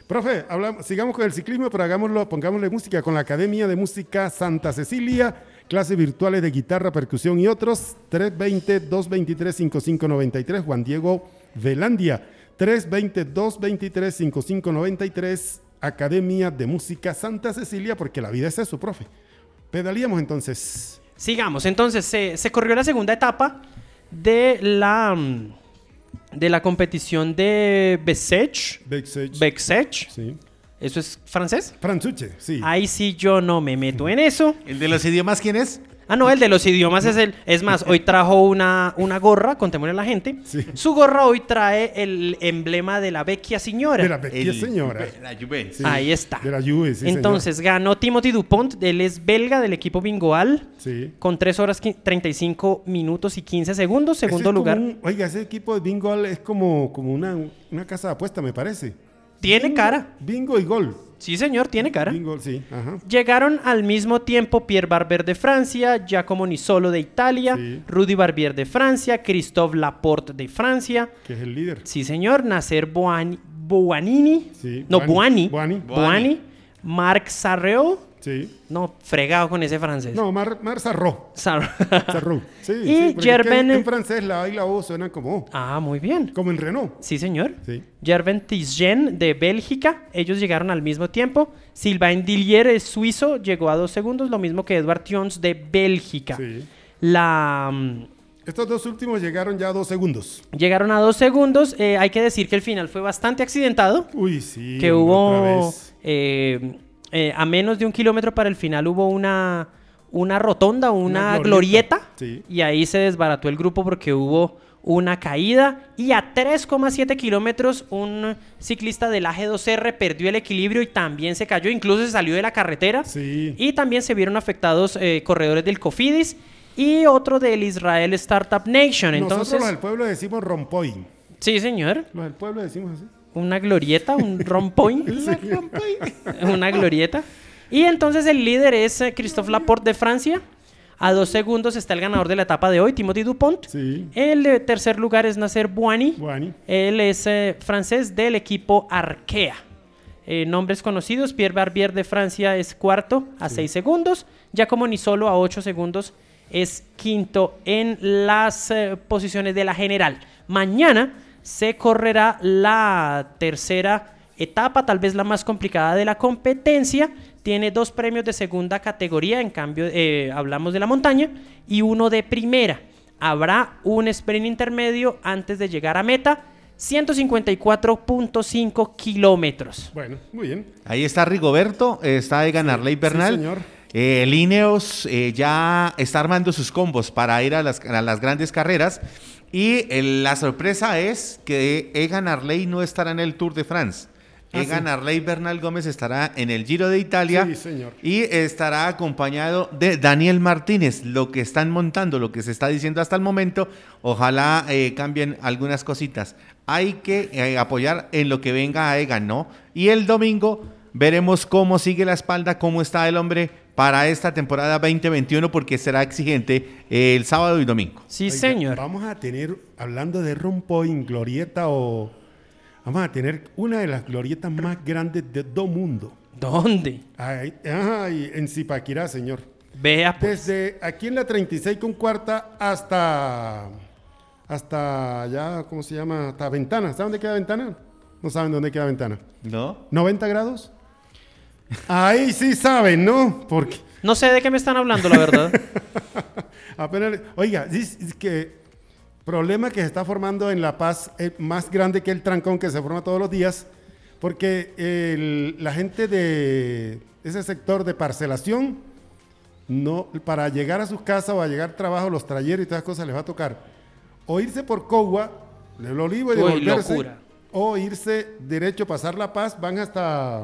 Profe, sigamos con el ciclismo, pero hagámoslo, pongámosle música con la Academia de Música Santa Cecilia, clases virtuales de guitarra, percusión y otros. 320-223-5593, Juan Diego Velandia. 320-223-5593, Academia de Música Santa Cecilia, porque la vida es eso, profe. Pedalíamos entonces. Sigamos, entonces se, se corrió la segunda etapa de la, mm, de la competición de Bessèges. Backstage. Bexech. Sí. ¿Eso es francés? Franzuche, sí. Ahí sí yo no me meto en eso. ¿El de los idiomas quién es? Ah, no, el de los idiomas es el. Es más, hoy trajo una, una gorra, contémosle a la gente. Sí. Su gorra hoy trae el emblema de la vecchia señora. De la El- señora. La Juve. Sí, Ahí está. De la Juve, sí, Entonces ganó Timothy Dupont, él es belga del equipo Bingoal. Sí. con 3 horas qui- 35 minutos y 15 segundos. Ese Segundo lugar. un- oiga, ese equipo de bingo es como, como una, una casa de apuesta, me parece. Tiene Bingo- cara. Bingo y gol. Sí, señor, tiene cara. Bingo, sí. Ajá. Llegaron al mismo tiempo Pierre Barber de Francia, Giacomo Nisolo de Italia, Sí. Rudy Barbier de Francia, Christophe Laporte de Francia. Que es el líder. Sí, señor, Nasser Boani- Boanini. Sí, No, Boani. Boani. Boani. Boani. Marc Sarreo. Sí. No, fregado con ese francés. No, Mar, Mar Sarro. Sar- Sarro. Sí, Y sí, Gerben- En, francés la A y la O suenan como O. ah, muy bien. Como en Renault. Sí, señor. Sí. Gerben Tisgen de Bélgica, ellos llegaron al mismo tiempo. Sylvain Dillier es suizo, llegó a dos segundos, lo mismo que Edward Tions de Bélgica. Sí. La, mm, Estos dos últimos llegaron ya a dos segundos. llegaron a dos segundos. eh, hay que decir que el final fue bastante accidentado, Uy, sí. que hubo eh, eh, a menos de un kilómetro para el final hubo una, una rotonda, una, Una glorieta, glorieta, sí. y ahí se desbarató el grupo porque hubo una caída y a 3,7 kilómetros un ciclista del AG2R perdió el equilibrio y también se cayó, incluso se salió de la carretera Sí. y también se vieron afectados eh, corredores del Cofidis y otro del Israel Startup Nation. Nosotros Entonces, los del pueblo decimos rompoy. sí señor, Los del pueblo decimos así. Una glorieta, un rompoint. una glorieta. Y entonces el líder es eh, Christophe Laporte de Francia. A dos segundos está el ganador de la etapa de hoy, Timothy Dupont. Sí. El de tercer lugar es Nasser Bouani. Bouani. Él es eh, francés del equipo Arkea. Eh, nombres conocidos, Pierre Barbier de Francia es cuarto a 6 segundos, Giacomo Nisolo a 8 segundos es quinto en las eh, posiciones de la general. Mañana se correrá la tercera etapa, tal vez la más complicada de la competencia. Tiene dos premios de segunda categoría, en cambio eh, hablamos de la montaña, y uno de primera. Habrá un sprint intermedio antes de llegar a meta. 154.5 kilómetros. Bueno, muy bien. Ahí está Rigoberto, está Egan Arley Bernal. sí, señor. Eh, el Ineos eh, ya está armando sus combos para ir a las, a las grandes carreras. Y el- la sorpresa es que Egan Arley no estará en el Tour de France. Ah, Egan sí. Arley Bernal Gómez estará en el Giro de Italia. Sí, señor. Y estará acompañado de Daniel Martínez. Lo que están montando, lo que se está diciendo hasta el momento, ojalá eh, cambien algunas cositas. Hay que eh, apoyar en lo que venga a Egan, ¿no? Y el domingo veremos cómo sigue la espalda, cómo está el hombre para esta temporada 2021, porque será exigente el sábado y domingo. Sí, Oiga, señor. Vamos a tener, hablando de rompoint, glorieta o... Vamos a tener una de las glorietas más grandes de todo mundo. ¿Dónde? Ay, ay, en Zipaquirá, señor. Vea, pues. Desde aquí en la 36 con cuarta hasta... Hasta ya, ¿cómo se llama? Hasta Ventana. ¿Saben dónde queda Ventana? No saben dónde queda Ventana. ¿No? ¿90 grados? Ahí sí saben, ¿no? Porque... No sé de qué me están hablando, la verdad. Apenas, oiga, es, es que problema que se está formando en La Paz es más grande que el trancón que se forma todos los días, porque el- la gente de ese sector de parcelación, no, para llegar a sus casas o a llegar al trabajo, los talleres y todas esas cosas les va a tocar o irse por Cogua, del Olivo y devolverse, o irse derecho, pasar La Paz, van hasta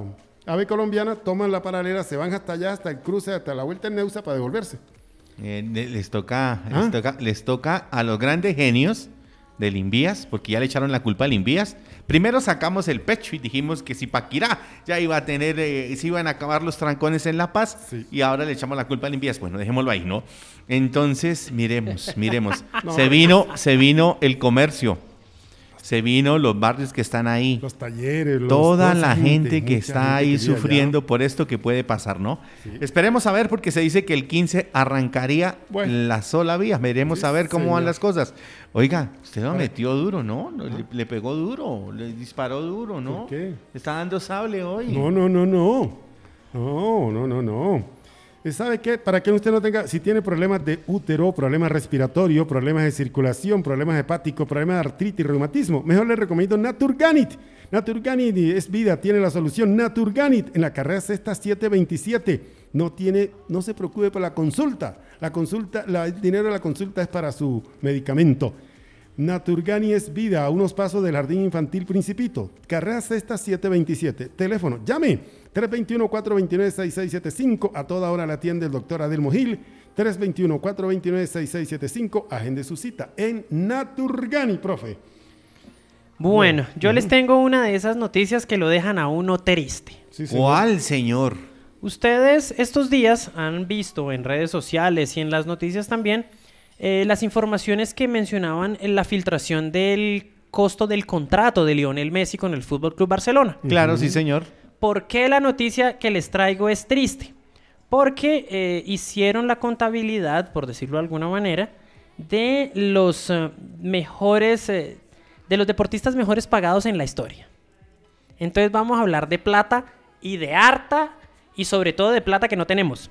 Ave Colombiana, toman la paralela, se van hasta allá, hasta el cruce, hasta la vuelta en Neusa para devolverse. Eh, les, toca, Ah. les, toca, les toca a los grandes genios del Invías, porque ya le echaron la culpa al Invías. Primero sacamos el pecho y dijimos que si Paquirá ya iba a tener, eh, se iban a acabar los trancones en La Paz, Sí. y ahora le echamos la culpa al Invías. Bueno, dejémoslo ahí, ¿no? Entonces, miremos, miremos. No. Se vino, se vino el comercio, se vino los barrios que están ahí. Los talleres, los- Toda la gente que está ahí que vive allá. sufriendo por esto que puede pasar, ¿no? Esperemos a ver porque se dice que el 15 arrancaría Bueno. la sola vía. Veremos Sí, a ver cómo van las cosas. Oiga, usted lo metió duro, ¿no? No, Le, le pegó duro, le disparó duro, ¿no? ¿Por qué? Está dando sable hoy. No, no, no, no. No, no, no, no. ¿Sabe qué? Para que usted no tenga, si tiene problemas de útero, problemas respiratorios, problemas de circulación, problemas hepáticos, problemas de artritis, reumatismo, mejor le recomiendo Naturganit. Naturganit es vida, tiene la solución. Naturganit en la carrera sexta 727. No tiene, no se preocupe por la consulta. La consulta, la- el dinero de la consulta es para su medicamento. Naturgani es vida, a unos pasos del Jardín Infantil Principito. Carrera Sexta 727. Teléfono, llame 321-429-6675. A toda hora la atiende el doctor Adelmo Gil. 321-429-6675. Agende su cita en Naturgani, profe. Bueno, yo les tengo una de esas noticias que lo dejan a uno triste. Sí, señor. ¿Cuál, señor? Ustedes estos días han visto en redes sociales y en las noticias también eh, las informaciones que mencionaban en la filtración del costo del contrato de Lionel Messi con el Fútbol Club Barcelona. Claro, sí, señor. ¿Por qué la noticia que les traigo es triste? Porque eh, hicieron la contabilidad, por decirlo de alguna manera, de los eh, mejores, eh, de los deportistas mejores pagados en la historia. Entonces vamos a hablar de plata y de harta y sobre todo de plata que no tenemos.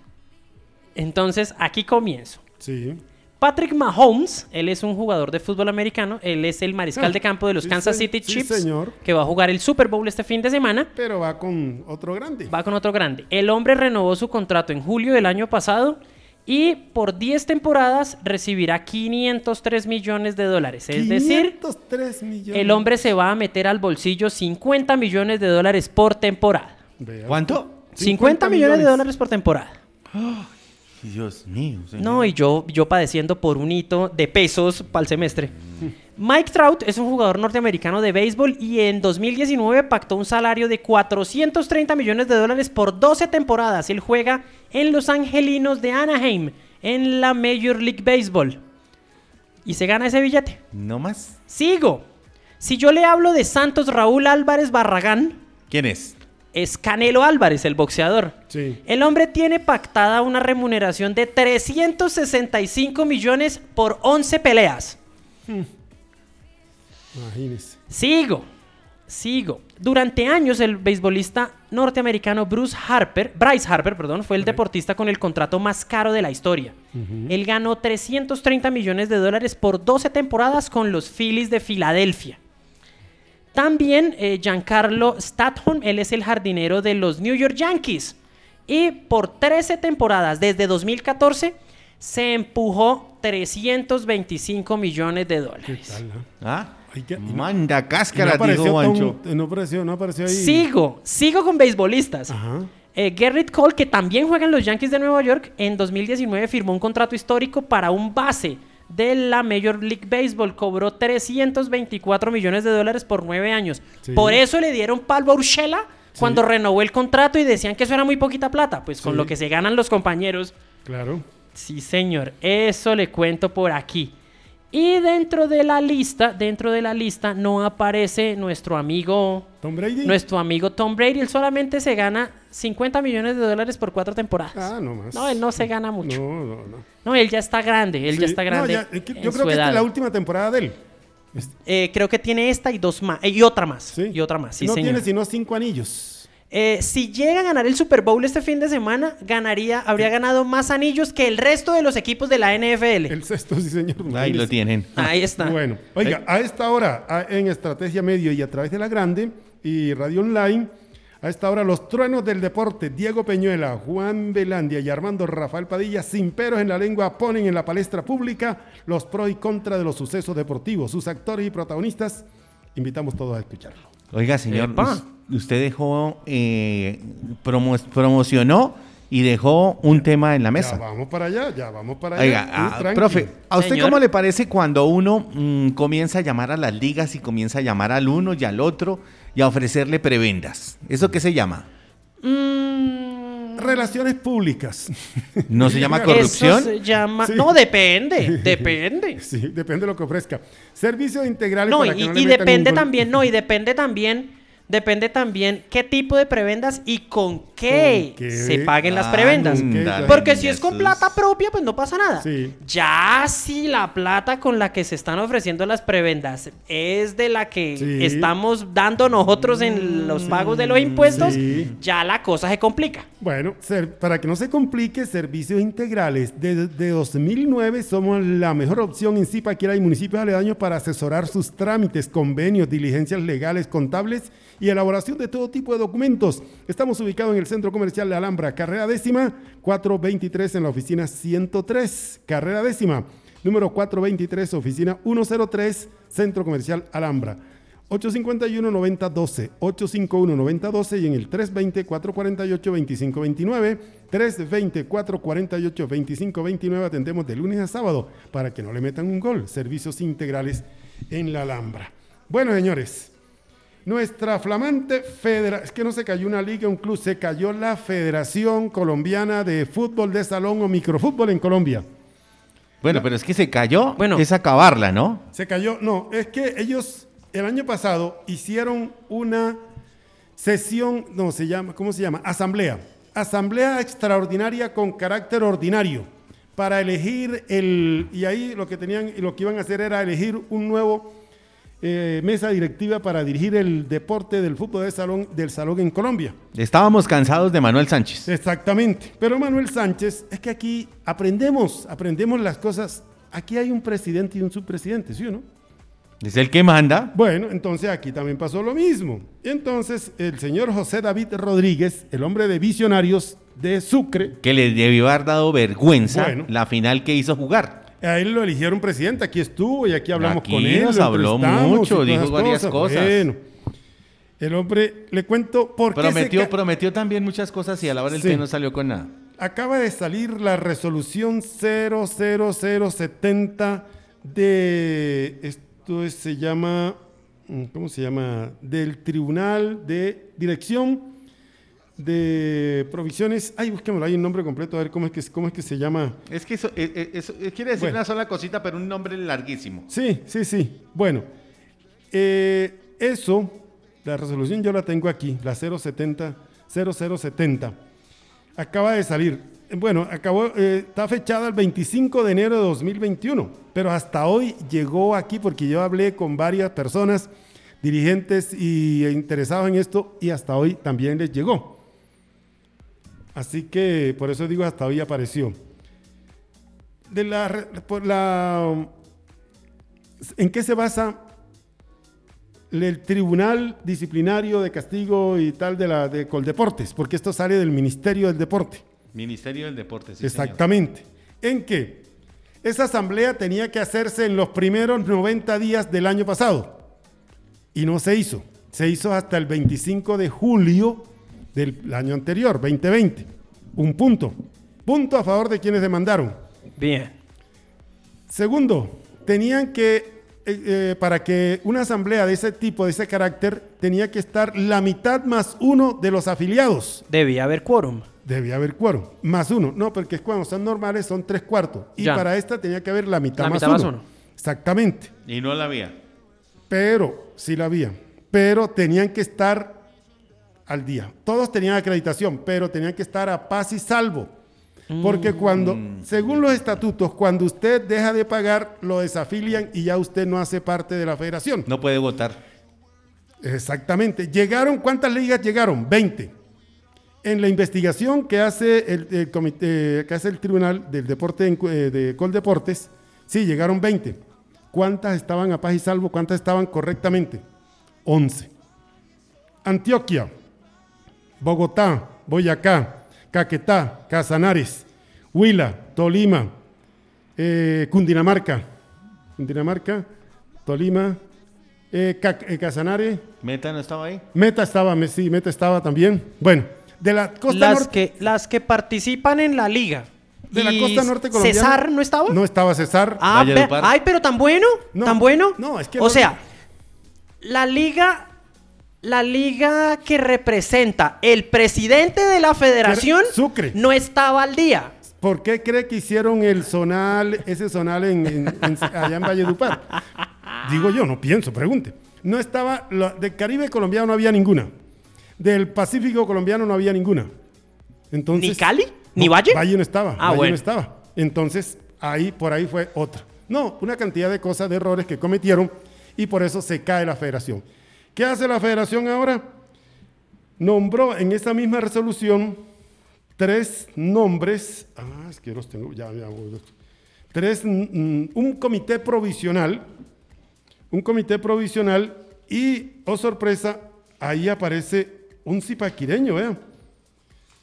Entonces aquí comienzo. Sí. Patrick Mahomes, él es un jugador de fútbol americano, él es el mariscal Ah, de campo de los sí, Kansas City sí, Chiefs, señor. que va a jugar el Super Bowl este fin de semana. Pero va con otro grande. Va con otro grande. El hombre renovó su contrato en julio del año pasado y por 10 temporadas recibirá 503 millones de dólares. Es decir, 503 millones. el hombre se va a meter al bolsillo 50 millones de dólares por temporada. ¿Cuánto? 50, millones de dólares por temporada. Dios mío. señor. No, y yo, yo padeciendo por un hito de pesos para el semestre. Mike Trout es un jugador norteamericano de béisbol y en 2019 pactó un salario de 430 millones de dólares por 12 temporadas. Él juega en Los Angelinos de Anaheim, en la Major League Baseball. Y se gana ese billete. No más. Sigo. Si yo le hablo de Santos Raúl Álvarez Barragán, ¿Quién es? Es Canelo Álvarez, el boxeador. Sí. El hombre tiene pactada una remuneración de 365 millones por 11 peleas. Imagínese. Sigo, sigo. Durante años el beisbolista norteamericano Bruce Harper, Bryce Harper, perdón, fue el deportista con el contrato más caro de la historia. Él ganó 330 millones de dólares por 12 temporadas con los Phillies de Filadelfia. También eh, Giancarlo Statholm, él es el jardinero de los New York Yankees. Y por 13 temporadas, desde 2014, se empujó 325 millones de ¿Qué dólares. tal? ah? ¿Ah? No- Manda no cáscara, apareció dijo Tom- no apareció, no apareció ahí. Sigo, sigo con beisbolistas. Ajá. Eh, Garrett Cole, que también juega en los Yankees de Nueva York, en 2019 firmó un contrato histórico para un base de la Major League Baseball. Cobró 324 millones de dólares por nueve años. Sí. Por eso le dieron palvo a Urshela cuando Sí. renovó el contrato y decían que eso era muy poquita plata. Pues con Sí. lo que se ganan los compañeros. Claro. Sí, señor. Eso le cuento por aquí. Y dentro de la lista, dentro de la lista no aparece nuestro amigo Tom Brady. nuestro amigo Tom Brady, él solamente se gana 50 millones de dólares por cuatro temporadas. Ah, no más. No, él no se gana mucho. No, no, no. No, él ya está grande, él Sí. ya está No, grande. ya, eh, en yo creo que esta es la última temporada de él. Eh, creo que tiene esta y dos más. eh, y otra más. Sí. Y otra más, sí, no señor. tiene sino cinco anillos. Eh, si llega a ganar el Super Bowl este fin de semana, ganaría, habría ganado más anillos que el resto de los equipos de la NFL. El sexto, sí, señor. Ahí lo tienen. Ahí está. Bueno, oiga, a esta hora, en Estrategia Medio y a través de la Grande y Radio Online, a esta hora los truenos del deporte, Diego Peñuela, Juan Belandia y Armando Rafael Padilla, sin peros en la lengua, ponen en la palestra pública los pros y contras de los sucesos deportivos, sus actores y protagonistas. Invitamos todos a escucharlo. Oiga, señor, Epa. us- usted dejó, eh, promo- promocionó y dejó un tema en la Ya mesa. vamos para allá, ya vamos para allá. Oiga, ah, profe, ¿a usted Señor. cómo le parece cuando uno mm, comienza a llamar a las ligas y comienza a llamar al uno y al otro y a ofrecerle prebendas? ¿Eso qué se llama? Mm, Relaciones públicas. ¿No se llama corrupción? Eso se llama. Sí. No, depende. Depende. sí, depende de lo que ofrezca. Servicios integrales No, para y, que no y depende también, no, y depende también, depende también qué tipo de prebendas y con qué, ¿Con qué? se paguen las prebendas. Porque si es con plata propia, pues no pasa nada. Sí. Ya si la plata con la que se están ofreciendo las prebendas es de la que Sí. estamos dando nosotros en los pagos de los impuestos, Sí. ya la cosa se complica. Bueno, ser- para que no se complique, servicios integrales. Desde 2009 somos la mejor opción en Zipaquira y municipios aledaños para asesorar sus trámites, convenios, diligencias legales, contables y elaboración de todo tipo de documentos. Estamos ubicados en el Centro Comercial de Alhambra, carrera décima, 423 en la oficina 103, carrera décima, número 423, oficina 103, Centro Comercial Alhambra. 851-9012, 851-9012 y en el 320-448-2529, 320-448-2529 atendemos de lunes a sábado para que no le metan un gol. Servicios integrales en la Alhambra. Bueno, señores, nuestra flamante federación, es que no se cayó una liga, un club, se cayó la Federación Colombiana de Fútbol de Salón o Microfútbol en Colombia. Bueno, pero es que se cayó, Bueno. es acabarla, ¿no? Se cayó, no, es que ellos el año pasado hicieron una sesión, no se llama, ¿cómo se llama? Asamblea. Asamblea extraordinaria con carácter ordinario para elegir el, y ahí lo que tenían, lo que iban a hacer era elegir un nuevo eh, mesa directiva para dirigir el deporte del fútbol de salón, del salón en Colombia. Estábamos cansados de Manuel Sánchez. Exactamente. Pero Manuel Sánchez, es que aquí aprendemos, aprendemos las cosas. Aquí hay un presidente y un subpresidente, ¿sí o no? Es el que manda. Bueno, entonces aquí también pasó lo mismo. Entonces, el señor José David Rodríguez, el hombre de visionarios de Sucre, Que le debió haber dado vergüenza Bueno. la final que hizo jugar. A él lo eligieron presidente, aquí estuvo y aquí hablamos Aquí con él. nos habló mucho, dijo varias cosas. Bueno, el hombre, le cuento por qué Prometió, ca- prometió también muchas cosas y a la hora del Sí. té no salió con nada. Acaba de salir la resolución 00070 de, esto es- se llama, mm, ¿cómo se llama? Del Tribunal de Dirección de provisiones. Ay, busquémoslo, hay un nombre completo, a ver cómo es que, cómo es que se llama. Es que eso, eh, eh, eso, eh, quiere decir Bueno. una sola cosita, pero un nombre larguísimo. Sí, sí, sí. Bueno, eh, eso, la resolución yo la tengo aquí, la 070, 0070. Acaba de salir. Bueno, acabó, eh, está fechada el 25 de enero de 2021, pero hasta hoy llegó aquí porque yo hablé con varias personas, dirigentes y interesados en esto, y hasta hoy también les llegó. Así que por eso digo, hasta hoy apareció. De la, por la ¿En qué se basa el Tribunal Disciplinario de Castigo y tal de la de Coldeportes? Porque esto sale del Ministerio del Deporte. Ministerio del Deporte, sí, señor. Exactamente. ¿En qué? Esa asamblea tenía que hacerse en los primeros 90 días del año pasado y no se hizo. Se hizo hasta el 25 de julio del año anterior, 2020. Un punto. Punto a favor de quienes demandaron. Bien. Segundo, tenían que, eh, eh, para que una asamblea de ese tipo, de ese carácter, tenía que estar la mitad más uno de los afiliados. Debía haber quórum. Debía haber quórum. Más uno. No, porque es cuando son normales son tres cuartos. Y Ya. para esta tenía que haber la mitad, La más, mitad uno. más uno. Exactamente. Y no la había. Pero, sí la había. Pero tenían que estar al día. Todos tenían acreditación, pero tenían que estar a paz y salvo. Porque cuando, según los estatutos, cuando usted deja de pagar, lo desafilian y ya usted no hace parte de la federación. No puede votar. Exactamente. Llegaron, ¿cuántas ligas llegaron? 20. En la investigación que hace el, el comité, que hace el Tribunal del Deporte eh, de Coldeportes, sí, llegaron 20. ¿Cuántas estaban a paz y salvo? ¿Cuántas estaban correctamente? 11. Antioquia, Bogotá, Boyacá, Caquetá, Casanares, Huila, Tolima, eh, Cundinamarca, Cundinamarca, Tolima, eh, Ca- eh, Casanare, Meta no estaba ahí. Meta estaba, me- sí, Meta estaba también. Bueno, de la costa Las norte. que, las que participan en la liga. De la costa norte colombiana. ¿Cesar no estaba? No estaba Cesar. Ah, ay, pero tan bueno, No, tan bueno. no, es que o no- sea, la liga, la liga que representa el presidente de la federación Sucre. no estaba al día. ¿Por qué cree que hicieron el zonal, ese zonal en, en- en- allá en Valledupar? Digo yo, no pienso, pregunte. No estaba, la- del Caribe colombiano no había ninguna. Del Pacífico colombiano no había ninguna. Entonces, ¿Ni Cali? ¿Ni No, Valle? Valle no estaba. Ah, Valle bueno. no estaba. Entonces, ahí, por ahí fue otra. No, una cantidad de cosas, de errores que cometieron y por eso se cae la federación. ¿Qué hace la federación ahora? Nombró en esa misma resolución tres nombres. Ah, es que los tengo. Ya, ya. Tres, mm, un comité provisional. Un comité provisional y, oh sorpresa, ahí aparece un zipaquireño, vean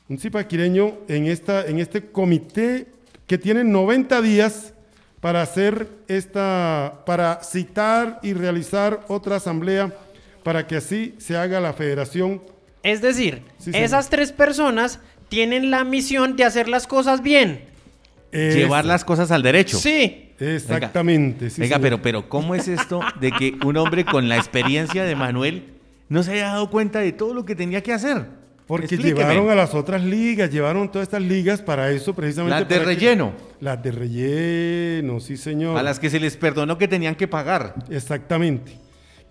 un zipaquireño en, esta, en este comité que tiene 90 días para hacer esta, para citar y realizar otra asamblea para que así se haga la federación. Es decir, Sí, señor. esas tres personas tienen la misión de hacer las cosas bien. Es- Llevar las cosas al derecho. Sí. Exactamente. sí, Venga, pero, pero ¿cómo es esto de que un hombre con la experiencia de Manuel no se haya dado cuenta de todo lo que tenía que hacer? Porque Explíqueme. llevaron a las otras ligas, llevaron todas estas ligas para eso precisamente. Las de para que- relleno. las de relleno, sí señor. A las que se les perdonó que tenían que pagar. Exactamente.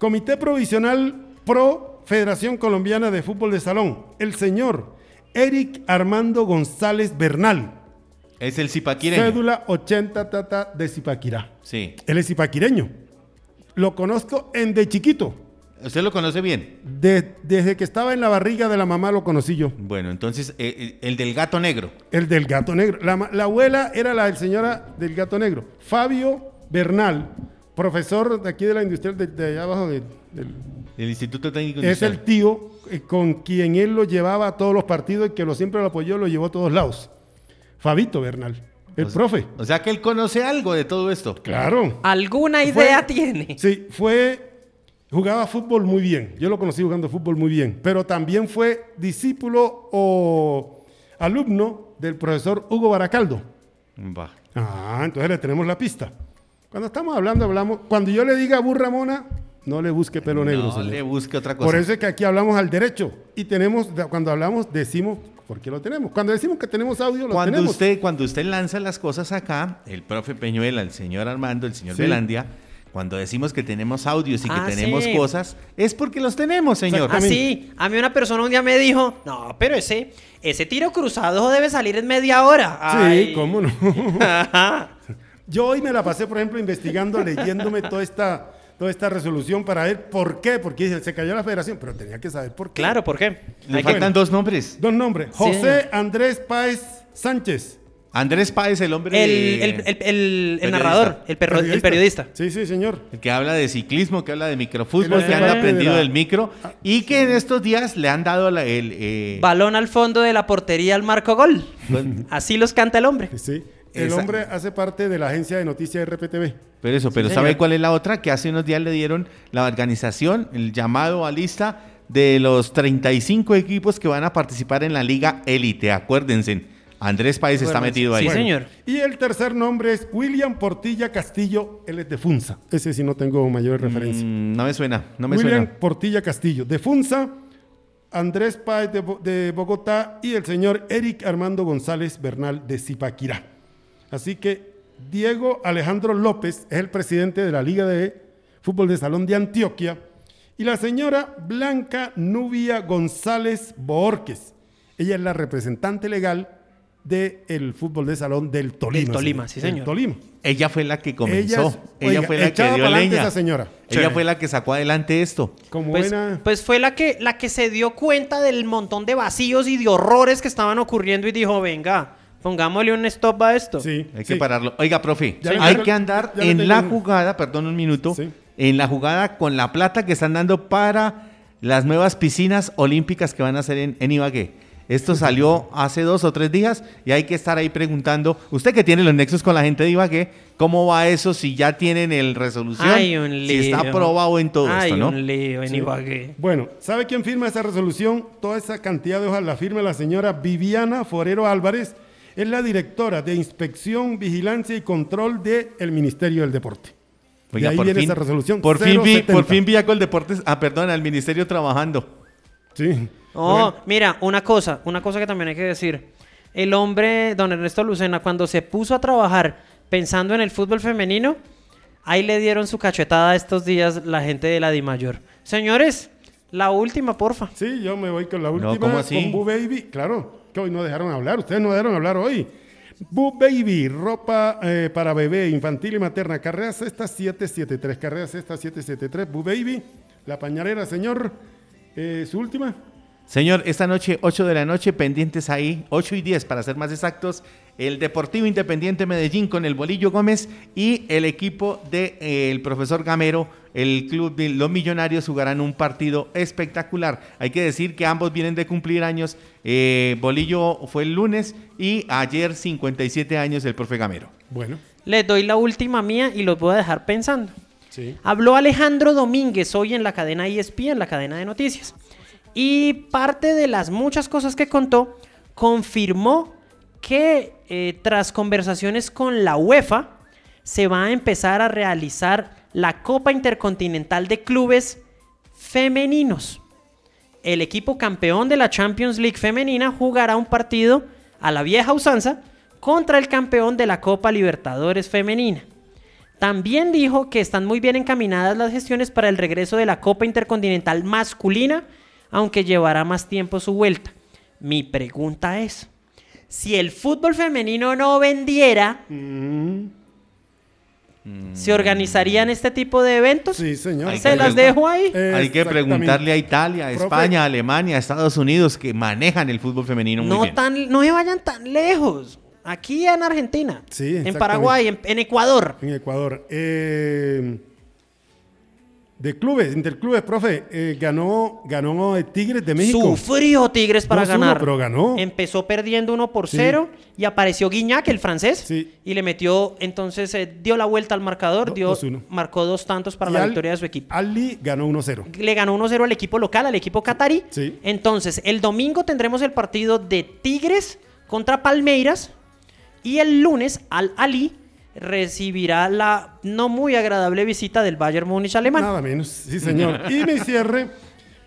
Comité Provisional Pro Federación Colombiana de Fútbol de Salón. El señor Eric Armando González Bernal. Es el zipaquireño. Cédula 80 tata de Zipaquirá. Sí. Él es zipaquireño. Lo conozco en de chiquito. ¿Usted lo conoce bien? De- desde que estaba en la barriga de la mamá lo conocí yo. Bueno, entonces, eh, eh, el del gato negro. El del gato negro. La, la abuela era la del señora del gato negro. Fabio Bernal, profesor de aquí de la industrial de, de allá abajo de- del, El Instituto Técnico Es Industrial. el tío eh, con quien él lo llevaba a todos los partidos y que lo siempre lo apoyó, lo llevó a todos lados. Fabito Bernal, el O sea- profe. O sea que él conoce algo de todo esto. Claro. Alguna Fue- idea tiene. Sí, fue. Jugaba fútbol muy bien. Yo lo conocí jugando fútbol muy bien. Pero también fue discípulo o alumno del profesor Hugo Baracaldo. Va. Ah, entonces le tenemos la pista. Cuando estamos hablando, hablamos. Cuando yo le diga burra mona, No le busque pelo negro, No señor. le busque otra cosa. Por eso es que aquí hablamos al derecho. Y tenemos, cuando hablamos, decimos, ¿por qué lo tenemos? Cuando decimos que tenemos audio, lo cuando tenemos. usted, cuando usted lanza las cosas acá, el profe Peñuela, el señor Armando, el señor Sí. Velandia, cuando decimos que tenemos audios y que Ah, tenemos sí. cosas, es porque los tenemos, señor. Así, a mí una persona un día me dijo, no, pero ese, ese tiro cruzado debe salir en media hora. Sí, cómo no. Yo hoy me la pasé, por ejemplo, investigando, leyéndome toda esta, toda esta resolución para ver por qué, porque se cayó la federación, pero tenía que saber por qué. claro, ¿por qué? Le Hay que- faltan dos nombres. Dos nombres, José. Andrés Páez Sánchez. Andrés Páez, el hombre el, el- el- el- el Periodista. narrador, el, perro- el periodista. Sí, sí, señor. el que habla de ciclismo, que habla de microfútbol, que de aprendido la- del micro y que en estos días le han dado la- el... eh, Balón al fondo de la portería al marco gol. Así los canta el hombre. Sí. El Esa- hombre hace parte de la agencia de noticias RPTV. Pero eso, pero Sí, ¿sabe señor. cuál es la otra? Que hace unos días le dieron la organización, el llamado a lista de los 35 equipos que van a participar en la Liga Élite. Acuérdense, Andrés Páez está Acuérdense. metido ahí. Sí, señor. Y el tercer nombre es William Portilla Castillo, él es de Funza. Ese sí no tengo mayores referencias. Mm, no me suena, no me William suena. Portilla Castillo, de Funza, Andrés Páez de, Bo- de Bogotá y el señor Eric Armando González Bernal de Zipaquirá. Así que Diego Alejandro López es el presidente de la Liga de Fútbol de Salón de Antioquia y la señora Blanca Nubia González Borques. Ella es la representante legal del fútbol de salón del Tolima. Del Tolima, sí, Del señor. Tolima. Ella fue la que comenzó. Ella fue la que dio leña. esa señora. Ella Sí. fue la que sacó adelante esto. Como Pues, buena... pues fue la que, la que se dio cuenta del montón de vacíos y de horrores que estaban ocurriendo y dijo, venga, pongámosle un stop a esto. sí, Hay sí. que pararlo. Oiga, profe, Ya hay que andar en la jugada, perdón un minuto, Sí. en la jugada con la plata que están dando para las nuevas piscinas olímpicas que van a hacer en, en Ibagué. Esto salió hace dos o tres días y hay que estar ahí preguntando, usted que tiene los nexos con la gente de Ibagué, ¿cómo va eso si ya tienen el resolución? Ay, un lío. si está aprobado en todo esto, ¿no? un lío en Sí. Ibagué. Bueno, ¿sabe quién firma esa resolución? Toda esa cantidad de hojas la firma la señora Viviana Forero Álvarez. Es la directora de Inspección, Vigilancia y Control del Ministerio del Deporte. Oiga, de ahí por viene fin, esa resolución. Por fin, vi, 070. por fin vi a Coldeportes, ah, perdón, al ministerio trabajando. Sí. Oh, Bueno, mira, una cosa, una cosa que también hay que decir. El hombre, don Ernesto Lucena, cuando se puso a trabajar pensando en el fútbol femenino, ahí le dieron su cachetada estos días la gente de la Dimayor. Señores, la última, porfa. Sí, yo me voy con la última. ¿cómo así? Con Boo Baby. Claro, que hoy no dejaron hablar. Ustedes no dejaron hablar hoy. Boo Baby, ropa eh, para bebé, infantil y materna. Carrera Sexta 773. Carrera Sexta 773. Boo Baby. La pañalera, señor. Eh, Su última. Señor, esta noche, 8 de la noche, pendientes ahí, 8 y 10 para ser más exactos, el Deportivo Independiente Medellín con el Bolillo Gómez y el equipo del profesor Gamero, el club de los millonarios jugarán un partido espectacular. Hay que decir que ambos vienen de cumplir años. Eh, Bolillo fue el lunes y ayer 57 años el profe Gamero. Bueno. Les doy la última mía y los voy a dejar pensando. Sí. Habló Alejandro Domínguez hoy en la cadena ESPN, en la cadena de noticias. Y parte de las muchas cosas que contó, confirmó que eh, tras conversaciones con la UEFA, se va a empezar a realizar la Copa Intercontinental de Clubes Femeninos. El equipo campeón de la Champions League femenina jugará un partido a la vieja usanza contra el campeón de la Copa Libertadores femenina. También dijo que están muy bien encaminadas las gestiones para el regreso de la Copa Intercontinental masculina, aunque llevará más tiempo su vuelta. Mi pregunta es, si el fútbol femenino no vendiera, ¿se organizarían este tipo de eventos? Sí, señor. Hay Se que las dejo ahí. Hay que preguntarle a Italia, a. España, a Alemania, a Estados Unidos que manejan el fútbol femenino muy No, bien. tan, no se vayan tan lejos. Aquí en Argentina, Sí, en. Paraguay, en, en Ecuador. En Ecuador. Eh, de clubes, interclubes, profe, eh, ganó, ganó Tigres de México. Sufrió Tigres para 2-1, ganar. pero ganó. Empezó perdiendo 1 por Sí. 0 y apareció Guiñac, el francés, Sí. y le metió, entonces eh, dio la vuelta al marcador, Do- dio, 2-1. marcó dos tantos para Y la Al- victoria de su equipo. Ali ganó 1-0. Le ganó 1-0 al equipo local, al equipo catarí. Sí. Entonces, el domingo tendremos el partido de Tigres contra Palmeiras y el lunes Al Ali recibirá la no muy agradable visita del Bayern Múnich alemán. Nada menos, sí señor. Y mi cierre,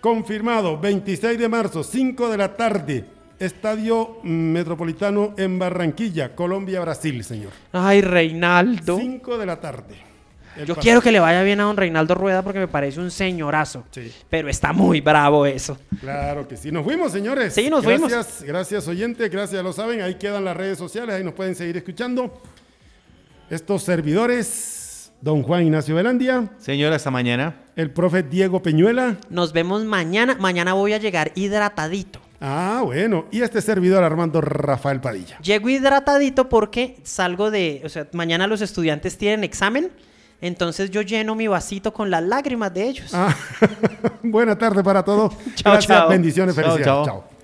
confirmado, 26 de marzo, 5 de la tarde, Estadio Metropolitano en Barranquilla, Colombia, Brasil, señor. Ay, Reinaldo. 5 de la tarde. Yo partido. quiero que le vaya bien a don Reinaldo Rueda porque me parece un señorazo. Sí. Pero está muy bravo eso. Claro que sí. Nos fuimos, señores. Sí, nos fuimos. Gracias, gracias, oyente. Gracias, lo saben. Ahí quedan las redes sociales. Ahí nos pueden seguir escuchando. Estos servidores, don Juan Ignacio Velandia, Señor, hasta mañana. el profe Diego Peñuela. Nos vemos mañana. Mañana voy a llegar hidratadito. Ah, bueno. Y este servidor, Armando Rafael Padilla. Llego hidratadito porque salgo de, o sea, mañana los estudiantes tienen examen, entonces yo lleno mi vasito con las lágrimas de ellos. Ah, buena tarde para todos. Chao, Gracias, chao. bendiciones, Chao, felicidades. chao. chao.